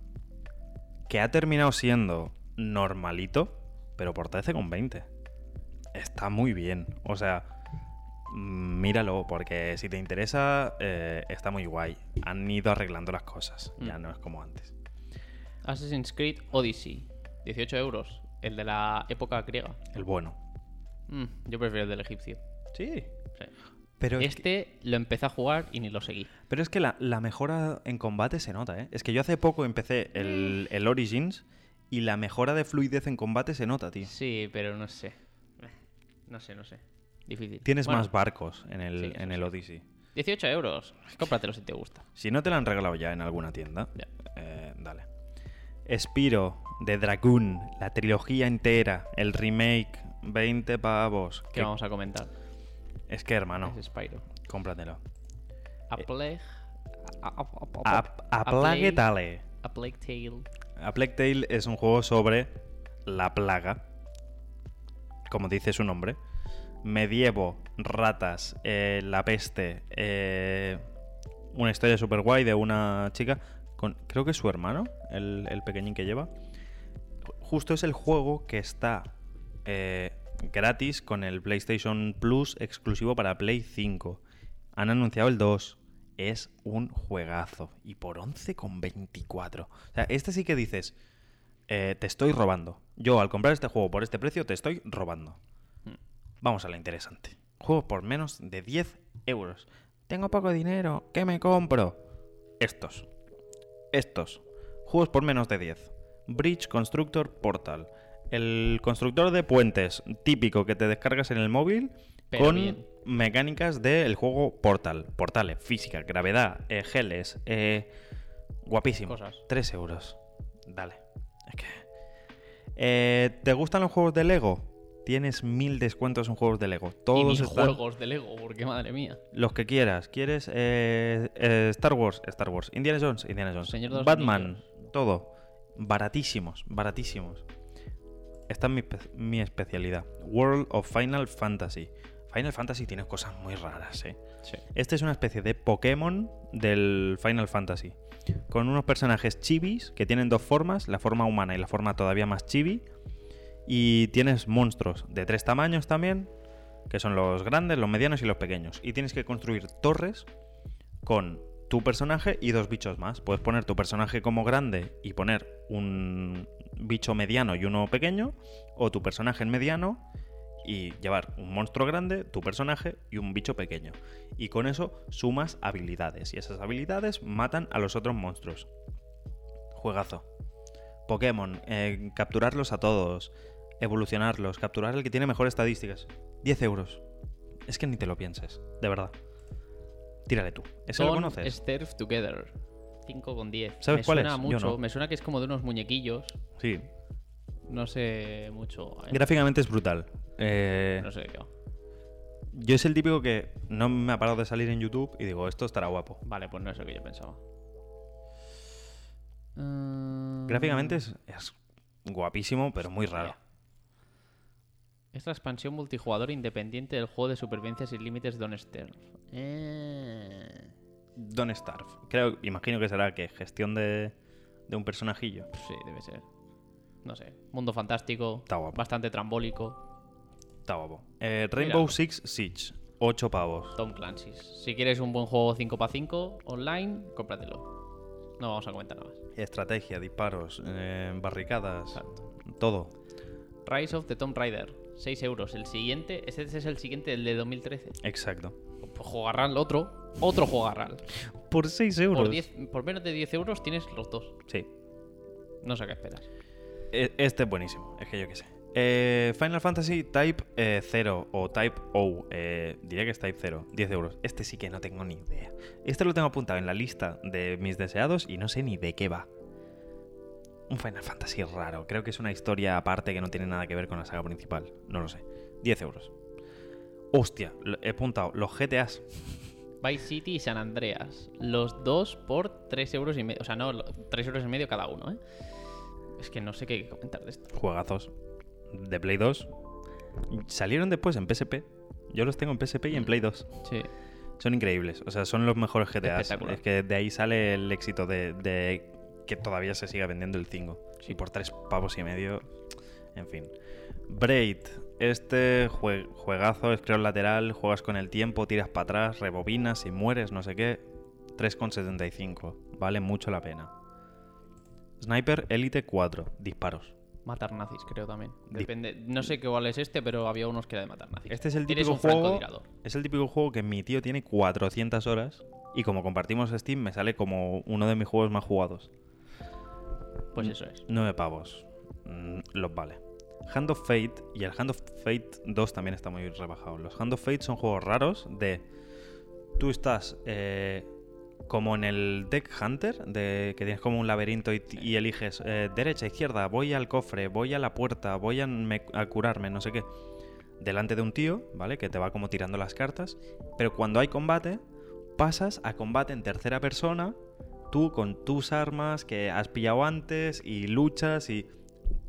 que ha terminado siendo normalito, pero por 13,20. Está muy bien. O sea, míralo, porque si te interesa, eh, está muy guay. Han ido arreglando las cosas. Ya Mm. no es como antes. Assassin's Creed Odyssey, 18 euros. El de la época griega. El bueno. Mm, yo prefiero el del egipcio. Sí. Sí. Pero es que- Este lo empecé a jugar y ni lo seguí. Pero es que la, la mejora en combate se nota, ¿eh? Es que yo hace poco empecé el, el Origins y la mejora de fluidez en combate se nota, tío. Sí, pero no sé. Eh, No sé, no sé. Difícil. Tienes Bueno, más barcos en el, Sí, eso en el sí. Odyssey. 18 euros. Cómpratelo si te gusta. Si no te lo han regalado ya en alguna tienda, eh, dale. Spiro de Dragoon, la trilogía entera, el remake, 20 pavos. ¿Qué Que- vamos a comentar? Es que, hermano, Es Spyro. cómpratelo. A Plague. A, a- a- a- A, a Plague Tale. A Plague Tale. A Plague Tale es un juego sobre la plaga, como dice su nombre. Medievo, ratas, eh, la peste, eh, una historia super guay de una chica con, creo que es su hermano, el, el pequeñín que lleva. Justo es el juego que está eh, gratis con el PlayStation Plus exclusivo para Play 5. Han anunciado el 2. Es un juegazo. Y por 11,24. O sea, este sí que dices, te estoy robando. Yo al comprar este juego por este precio te estoy robando. Vamos a la interesante. Juego por menos de 10 euros. Tengo poco dinero. ¿Qué me compro? Estos. Estos. Juegos por menos de 10. Bridge Constructor Portal. El constructor de puentes típico que te descargas en el móvil Pero con bien. mecánicas del juego Portal. Portales, física, gravedad, eh, geles. eh, guapísimo. Cosas. 3 euros. Dale. Es que... Eh, ¿Te gustan los juegos de Lego? Tienes mil descuentos en juegos de Lego. y Todos están... juegos de Lego, porque madre mía. Los que quieras. ¿Quieres eh, eh, Star Wars? Star Wars. Indiana Jones? Indiana Jones. Señor Batman. Todo. Baratísimos, baratísimos. Esta es mi especialidad. World of Final Fantasy. Final Fantasy tiene cosas muy raras, ¿eh? Sí. Este es una especie de Pokémon del Final Fantasy. Con unos personajes chibis que tienen dos formas, la forma humana y la forma todavía más chibi. Y tienes monstruos de tres tamaños también, que son los grandes, los medianos y los pequeños. Y tienes que construir torres con tu personaje y dos bichos más. Puedes poner tu personaje como grande y poner un bicho mediano y uno pequeño, o tu personaje en mediano y llevar un monstruo grande, tu personaje y un bicho pequeño. Y con eso sumas habilidades y esas habilidades matan a los otros monstruos. Juegazo. Pokémon, eh, capturarlos a todos, evolucionarlos, capturar el que tiene mejores estadísticas. 10 euros. Es que ni te lo pienses, de verdad. Tírale tú. ¿Ese lo conoces? Starve Together. 5 con 10. ¿Sabes me cuál suena es? Yo mucho. no. Me suena que es como de unos muñequillos. Sí. No sé mucho. ¿eh? Gráficamente es brutal. Eh, No sé qué va. yo es el típico que no me ha parado de salir en YouTube y digo, esto estará guapo. Vale, pues no es lo que yo pensaba. Mm, Gráficamente es, es guapísimo, pero muy raro. Es la expansión multijugador independiente del juego de supervivencia sin límites Don't Starve. Eh, Don't Starve. Creo, imagino que será que gestión de, de un personajillo. Sí, debe ser. No sé. Mundo fantástico. Está guapo. Bastante trambólico. Está guapo. Eh, Rainbow Mira. Six Siege. 8 pavos. Tom Clancy's. Si quieres un buen juego 5x5 online, cómpratelo. No vamos a comentar nada más. Estrategia, disparos, eh, barricadas, Exacto. todo. Rise of the Tomb Raider. 6 euros. El siguiente, ese es el siguiente, el de 2013. Exacto. Pues jugarral otro. Otro jugarral. Por 6 euros. Por, 10 por menos de 10 euros tienes los dos. Sí. No sé qué esperas. E- Este es buenísimo. Es que yo qué sé. Eh, Final Fantasy Type eh, 0 o Type O. eh, diría que es Type 0. 10 euros. Este sí que no tengo ni idea. Este lo tengo apuntado en la lista de mis deseados y no sé ni de qué va. Un Final Fantasy raro. Creo que es una historia aparte que no tiene nada que ver con la saga principal. No lo sé. 10 euros. Hostia, he apuntado los GTAs. Vice City y San Andreas. Los dos por 3 euros y medio. O sea, no, 3 euros y medio cada uno, ¿eh? Es que no sé qué comentar de esto. Juegazos. De Play 2. Salieron después en PSP. Yo los tengo en PSP y en Play 2. Sí. Son increíbles. O sea, son los mejores GTAs. Es que de ahí sale el éxito de, de que todavía se siga vendiendo el 5. Y por tres pavos y medio. En fin. Braid. Este jue- juegazo, scroll lateral, juegas con el tiempo, tiras para atrás, rebobinas y mueres, no sé qué. 3,75. Vale mucho la pena. Sniper Elite 4. Disparos. Matar nazis, creo también. Depende. No sé qué cuál es este, pero había unos que era de matar nazis. Este es el típico juego. Es el típico juego que mi tío tiene 400 horas. Y como compartimos Steam, me sale como uno de mis juegos más jugados. Pues eso es. 9 pavos. Mm, los vale. Hand of Fate y el Hand of Fate 2 también está muy rebajado. Los Hand of Fate son juegos raros de... Tú estás eh, como en el Deck Hunter, de que tienes como un laberinto y, y eliges eh, derecha, izquierda, voy al cofre, voy a la puerta, voy a, me- a curarme, no sé qué. Delante de un tío, ¿vale? Que te va como tirando las cartas. Pero cuando hay combate, pasas a combate en tercera persona tú con tus armas que has pillado antes y luchas y...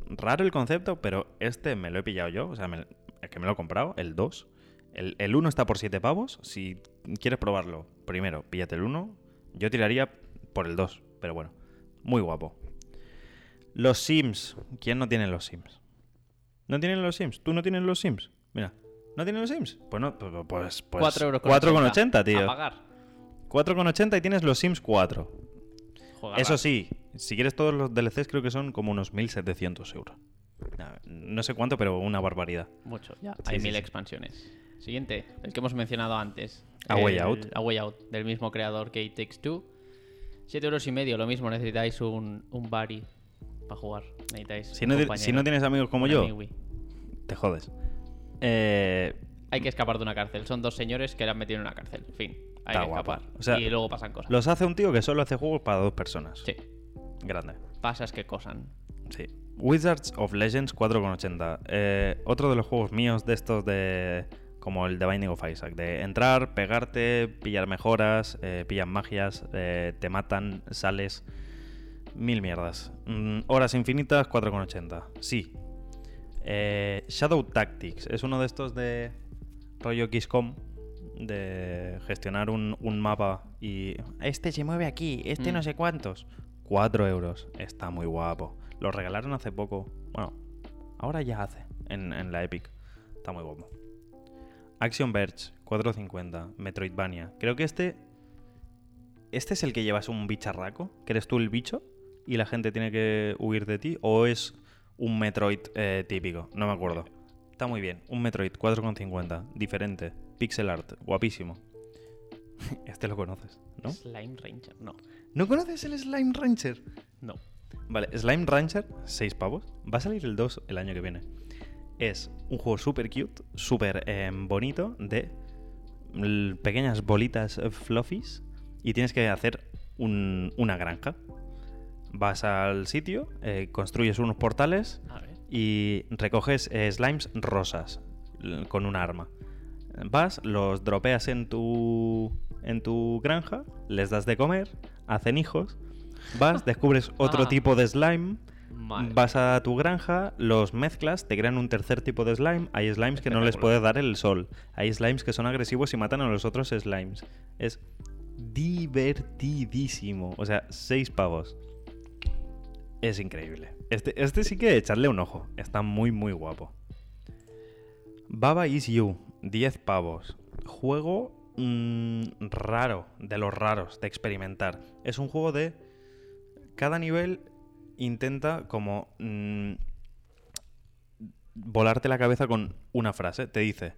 Raro el concepto, pero este me lo he pillado yo, o sea, me- es que me lo he comprado, el 2. El, el 1 está por 7 pavos, si quieres probarlo, primero, píllate el 1. Yo tiraría por el 2, pero bueno, muy guapo. Los Sims, ¿quién no tiene los Sims? ¿No tienen los Sims? ¿Tú no tienes los Sims? Mira, ¿no tienen los Sims? Pues no, pues, pues, pues 4 euros. 4,80, tío. A pagar. 4,80 y tienes los Sims 4. Eso sí, si quieres todos los DLCs creo que son como unos 1.700 euros. Nah, No sé cuánto, pero una barbaridad. Mucho, ya. Sí, Hay sí, mil sí. expansiones. Siguiente, el que hemos mencionado antes. A Way Out. A Way Out, del mismo creador que It Takes Two. 7 euros y medio, lo mismo, necesitáis un, un buddy para jugar. Necesitáis Si no, si no tienes amigos como yo, amigui. te jodes. Eh, Hay que escapar de una cárcel. Son dos señores que le han metido en una cárcel. Fin. Hay Está que guapo. escapar. O sea, y luego pasan cosas. los hace un tío que solo hace juegos para dos personas. Sí, Grande. pasas que cosan. Sí. Wizards of Legends 4,80. Eh, otro de los juegos míos de estos de. Como el The Binding of Isaac. De entrar, pegarte, pillar mejoras, eh, pillan magias, eh, te matan, sales. Mil mierdas. Mm, horas infinitas 4,80. Sí. Eh, Shadow Tactics. Es uno de estos de rollo XCOM. De gestionar un, un mapa y. Este se mueve aquí, este Mm. no sé cuántos. 4 euros. Está muy guapo. Lo regalaron hace poco. Bueno, ahora ya hace. En, en la Epic. Está muy guapo. Action Verge, 4.50. Metroidvania. Creo que este. ¿Este es el que llevas un bicharraco? ¿Que eres tú el bicho? ¿Y la gente tiene que huir de ti? ¿O es un Metroid eh, típico? No me acuerdo. Está muy bien. Un Metroid 4.50. Diferente. Pixel art. Guapísimo. Este lo conoces, ¿no? Slime Ranger, no. ¿No conoces el Slime Rancher? No. Vale, Slime Rancher, 6 pavos. Va a salir el 2 el año que viene. Es un juego súper cute, súper eh, bonito, de pequeñas bolitas fluffies y tienes que hacer un- una granja. Vas al sitio, eh, construyes unos portales y recoges eh, slimes rosas con un arma. Vas, los dropeas en tu, en tu granja, les das de comer, hacen hijos. Vas, descubres otro Ah. tipo de slime, Madre. vas a tu granja, los mezclas, te crean un tercer tipo de slime. Hay slimes que no les puede dar el sol. Hay slimes que son agresivos y matan a los otros slimes. Es divertidísimo. O sea, seis pavos. Es increíble. Este, este sí que echarle un ojo. Está muy, muy guapo. Baba Is You, 10 pavos. Juego mm, raro, de los raros, de experimentar. Es un juego de... Cada nivel intenta como... mm, volarte la cabeza con una frase. Te dice...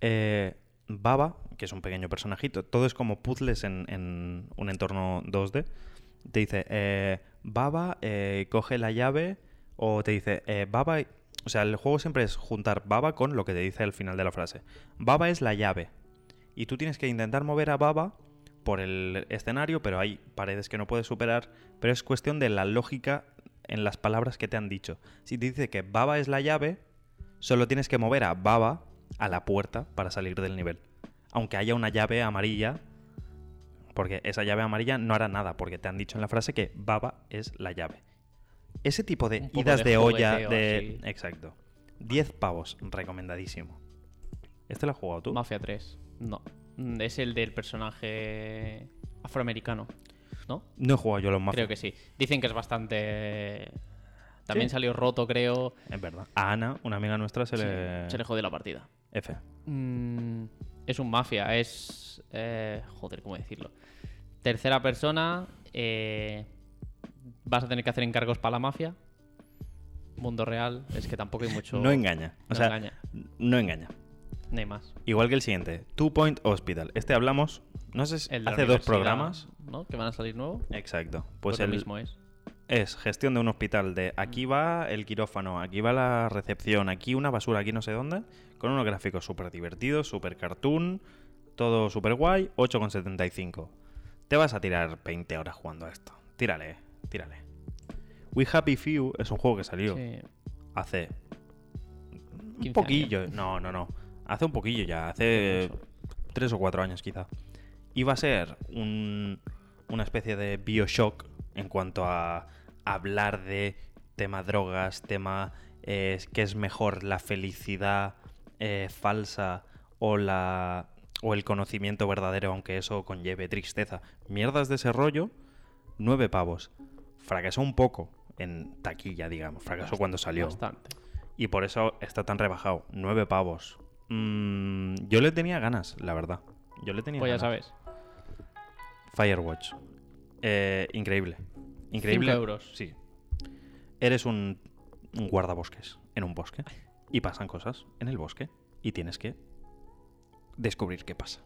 eh, Baba, que es un pequeño personajito, todo es como puzzles en, un entorno 2D. Te dice, eh, Baba, eh, coge la llave, o te dice, eh, Baba, O sea, el juego siempre es juntar Baba con lo que te dice al final de la frase. Baba es la llave. Y tú tienes que intentar mover a Baba por el escenario, pero hay paredes que no puedes superar. Pero es cuestión de la lógica en las palabras que te han dicho. Si te dice que Baba es la llave, solo tienes que mover a Baba a la puerta para salir del nivel. Aunque haya una llave amarilla, porque esa llave amarilla no hará nada, porque te han dicho en la frase que Baba es la llave. Ese tipo de idas de de, olla de... así. Exacto. 10 pavos, recomendadísimo. ¿Este lo has jugado tú? Mafia 3. No. Mm, Es el del personaje afroamericano. ¿No? No he jugado yo los Mafia. Creo que sí. Dicen que es bastante. También Sí. salió roto, creo. Es verdad. A Ana, una amiga nuestra, se Sí, le... Se le jodió la partida. F. Mm, es un mafia, es. eh, joder, ¿cómo decirlo? Tercera persona. eh, vas a tener que hacer encargos para la mafia. Mundo real, es que tampoco hay mucho. No engaña. O no sea, engaña. no engaña. No hay más. Igual que el siguiente. Two Point Hospital. Este hablamos, no sé, si hace dos programas. ¿no? Que van a salir nuevo. Exacto. Pues, Pues, el, mismo es. es gestión de un hospital de aquí va el quirófano, aquí va la recepción, aquí una basura, aquí no sé dónde, con unos gráficos súper divertidos, súper cartoon, todo súper guay, 8,75. Te vas a tirar 20 horas jugando a esto. Tírale, tírale. We Happy Few es un juego que salió Sí. hace 15 un poquillo. No, no, no. Hace un poquillo ya, hace tres o cuatro años quizá. Iba a ser un- una especie de Bioshock en cuanto a hablar de tema drogas, tema eh, que es mejor la felicidad eh, falsa o la o el conocimiento verdadero, aunque eso conlleve tristeza. Mierdas de ese rollo, nueve pavos. Fracasó un poco en taquilla, digamos. Fracasó cuando salió. Bastante. Y por eso está tan rebajado. Nueve pavos. Mm, yo le tenía ganas, la verdad. Yo le tenía Pues ya ganas. sabes. Firewatch. Eh, increíble. Increíble. Cinco euros. Sí. Eres un, un guardabosques en un bosque. Y pasan cosas en el bosque. Y tienes que descubrir qué pasa.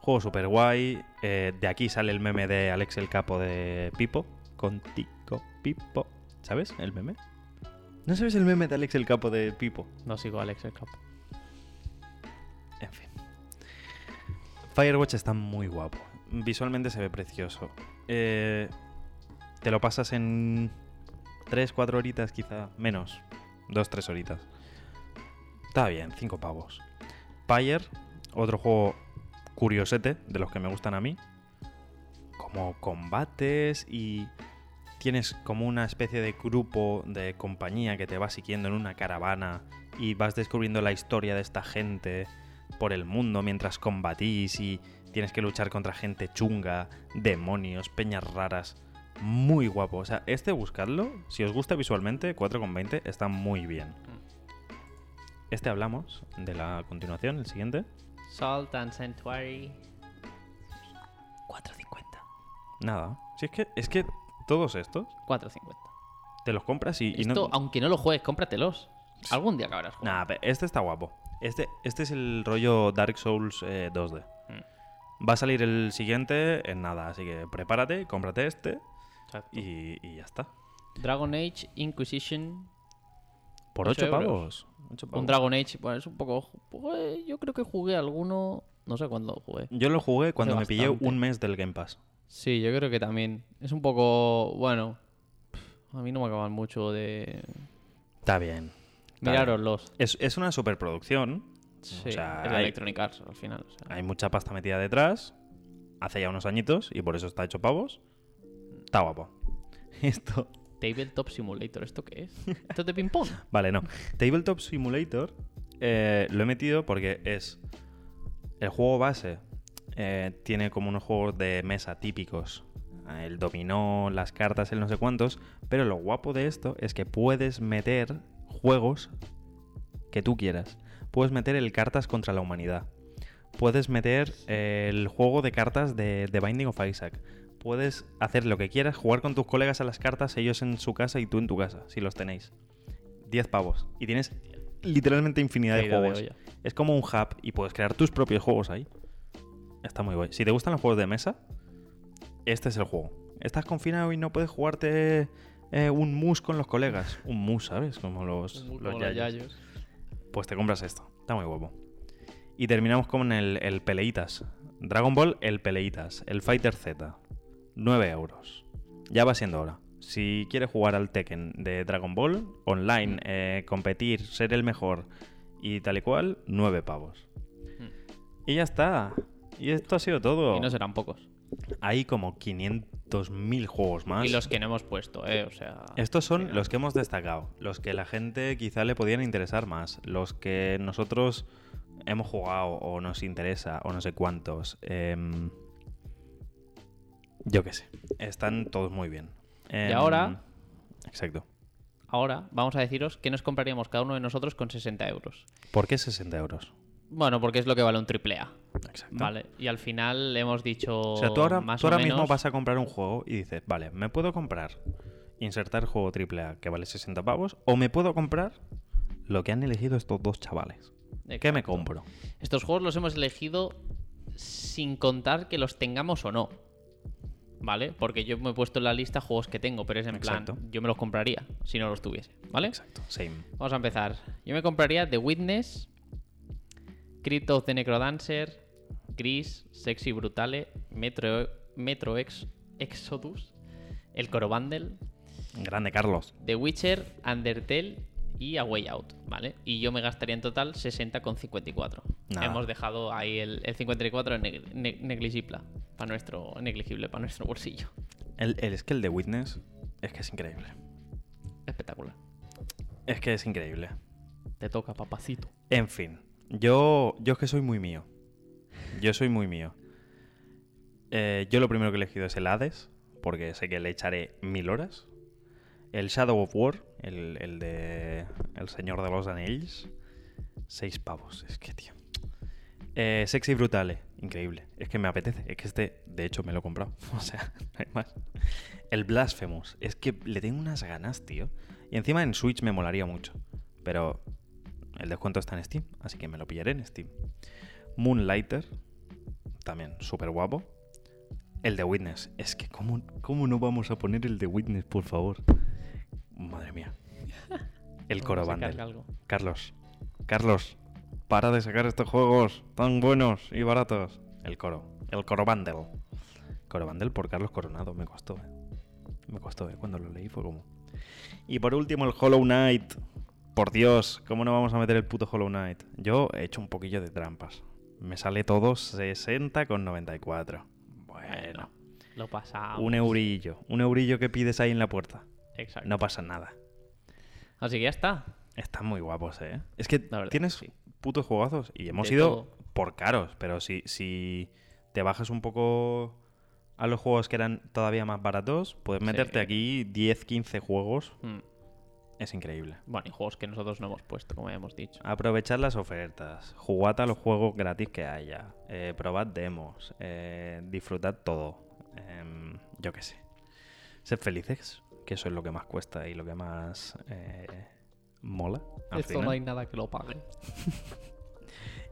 Juego super guay. eh, de aquí sale el meme de Alex el Capo de Pipo. Contigo, Pipo. ¿Sabes el meme? ¿No sabes el meme de Alex el Capo de Pipo? No sigo a Alex el capo. En fin. Firewatch está muy guapo. Visualmente se ve precioso. Eh, te lo pasas en 3, 4 horitas quizá. Menos. 2, 3 horitas. Está bien, 5 pavos. Pyre, otro juego curiosete, de los que me gustan a mí. Como combates y tienes como una especie de grupo de compañía que te va siguiendo en una caravana y vas descubriendo la historia de esta gente por el mundo mientras combatís y tienes que luchar contra gente chunga, demonios, peñas raras. Muy guapo. O sea, este buscadlo. Si os gusta visualmente, 4,20 está muy bien. Este hablamos de la continuación, el siguiente. Salt and Sanctuary. 4.50. Nada. Si es que, es que todos estos 4.50. te los compras y, y Esto, no. aunque no lo juegues, cómpratelos. Algún día acabarás jugando. Nah, este está guapo. Este, este es el rollo Dark Souls eh, 2D. Mm. Va a salir el siguiente en nada, así que prepárate, cómprate este y, y ya está. Dragon Age Inquisition. Por Ocho 8 euros. pavos. Un. Dragon Age, bueno, es un poco. pues, yo creo que jugué alguno. No sé cuándo lo jugué. Yo lo jugué cuando Hace me pillé un mes del Game Pass. Sí, yo creo que también. Es un poco. Bueno. A mí no me acaban mucho de. Está bien. Está Miraroslos. Es, es una superproducción. Sí, sea, es de hay- Electronic Arts al final. o sea. Hay mucha pasta metida detrás. Hace ya unos añitos y por eso está hecho pavos. Está guapo. Esto. Tabletop Simulator, ¿esto qué es? ¿Esto es de ping-pong? Vale, no. Tabletop Simulator eh, lo he metido porque es. El juego base eh, tiene como unos juegos de mesa típicos. Eh, El dominó, las cartas, el no sé cuántos. Pero lo guapo de esto es que puedes meter juegos que tú quieras. Puedes meter el cartas contra la humanidad. Puedes meter el juego de cartas de, de Binding of Isaac. Puedes hacer lo que quieras, jugar con tus colegas a las cartas, ellos en su casa y tú en tu casa, si los tenéis. 10 pavos. Y tienes literalmente infinidad de juegos. Es como un hub y puedes crear tus propios juegos ahí. Está muy guay. Si te gustan los juegos de mesa, este es el juego. Estás confinado y no puedes jugarte eh, un mus con los colegas. Un mus, ¿sabes? Como los, yayos. yayos. Pues te compras esto. Está muy guapo. Y terminamos con el, el Peleitas. Dragon Ball, el Peleitas. El Fighter Z. 9 euros. Ya va siendo hora. Si quieres jugar al Tekken de Dragon Ball, online, eh, competir, ser el mejor y tal y cual, 9 pavos. Y ya está. Y esto ha sido todo. Y no serán pocos. Hay como 500.000 juegos más. Y los que no hemos puesto, ¿eh? O sea. Estos son los que hemos destacado, los que la gente quizá le podían interesar más, los que nosotros hemos jugado o nos interesa o no sé cuántos. Em, yo qué sé, están todos muy bien. Em, ahora- Exacto. Ahora vamos a deciros qué nos compraríamos cada uno de nosotros con 60 euros. ¿Por qué 60 euros? Bueno, porque es lo que vale un triple A. Exacto. Vale. Y al final hemos dicho. O sea, tú ahora, más tú ahora mismo vas a comprar un juego y dices, vale, me puedo comprar, insertar juego AAA que vale 60 pavos, o me puedo comprar lo que han elegido estos dos chavales. ¿Qué me compro? Estos juegos los hemos elegido sin contar que los tengamos o no. ¿Vale? Porque yo me he puesto en la lista juegos que tengo, pero es en Exacto. plan, yo me los compraría si no los tuviese. ¿Vale? Exacto, same. Vamos a empezar. Yo me compraría The Witness, Crypt of the Necrodancer, Gris, Sexy Brutale, Metro, Metro Ex, Exodus, El Coro Bundle, Grande, Carlos. The Witcher, Undertale y A Way Out, ¿vale? Y yo me gastaría en total 60,54. Nada. Hemos dejado ahí el, el 54 neg- ne- negligible para nuestro negligible para nuestro bolsillo. El, el- es que el de Witness es que es increíble. Espectacular. Es que es increíble. Te toca, papacito. En fin, yo, yo es que soy muy mío. Yo soy muy mío. Eh, yo lo primero que he elegido es el Hades, porque sé que le echaré mil horas. El Shadow of War, el, el de El Señor de los Anillos, seis pavos. Es que, tío. Eh, Sexy Brutale, increíble. Es que me apetece. Es que este, de hecho, me lo he comprado. O sea, no hay más. El Blasphemous, es que le tengo unas ganas, tío. Y encima en Switch me molaría mucho. Pero el descuento está en Steam, así que me lo pillaré en Steam. Moonlighter, también súper guapo. El de Witness, es que ¿cómo, ¿cómo no vamos a poner el de Witness, por favor? Madre mía. El Coro algo. Carlos, Carlos, para de sacar estos juegos tan buenos y baratos. El Coro, el Coro Bundle. Coro Bundle por Carlos Coronado, me costó, eh. Me costó, eh. Cuando lo leí fue como... Y por último el Hollow Knight. Por Dios, ¿cómo no vamos a meter el puto Hollow Knight? Yo he hecho un poquillo de trampas. Me sale todo 60,94. Bueno, Lo pasamos. un eurillo. Un eurillo que pides ahí en la puerta. Exacto. No pasa nada. Así que ya está. Están muy guapos, ¿eh? Es que verdad tienes sí. putos juegazos y hemos De ido todo. por caros, pero si, si te bajas un poco a los juegos que eran todavía más baratos, puedes Sí. meterte aquí 10, 15 juegos. Mm. Es increíble. Bueno, y juegos que nosotros no hemos puesto, como ya hemos dicho. Aprovechad las ofertas, jugad a los juegos gratis que haya, eh, probad demos, eh, disfrutad todo. Em, yo qué sé. Sed felices, que eso es lo que más cuesta y lo que más eh, mola. Esto final. no hay nada que lo pague.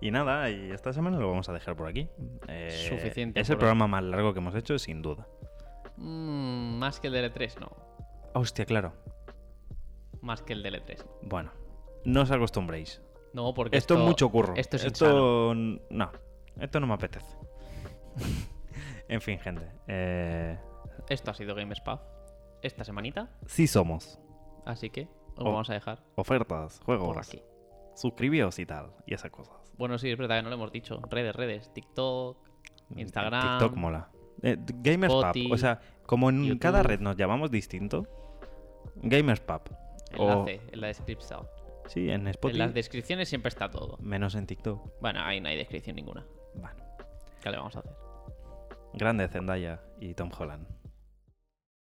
Y nada, y esta semana lo vamos a dejar por aquí. Eh, Suficiente Es el programa más largo que hemos hecho, sin duda. Mm, más que el DL3, no. Hostia, claro. Más que el DL3. no. Bueno, no os acostumbréis. No, porque Esto, esto, es mucho curro. Esto es esto no, esto no me apetece. en fin, gente. Eh, Esto ha sido GameSpot esta semanita. sí somos. Así que os vamos a dejar Ofertas, juegos, por aquí. suscribíos y tal, y esas cosas. Bueno, sí, es verdad que no lo hemos dicho. Redes, redes. TikTok, Instagram. TikTok mola. Eh, Gamers Pub. O sea, como en YouTube. cada red nos llamamos distinto, Gamers Pub. O- Enlace en la descripción. sí, en En Spotify. las descripciones siempre está todo. Menos en TikTok. Bueno, ahí no hay descripción ninguna. Bueno. ¿Qué le vamos a hacer? Grande Zendaya y Tom Holland.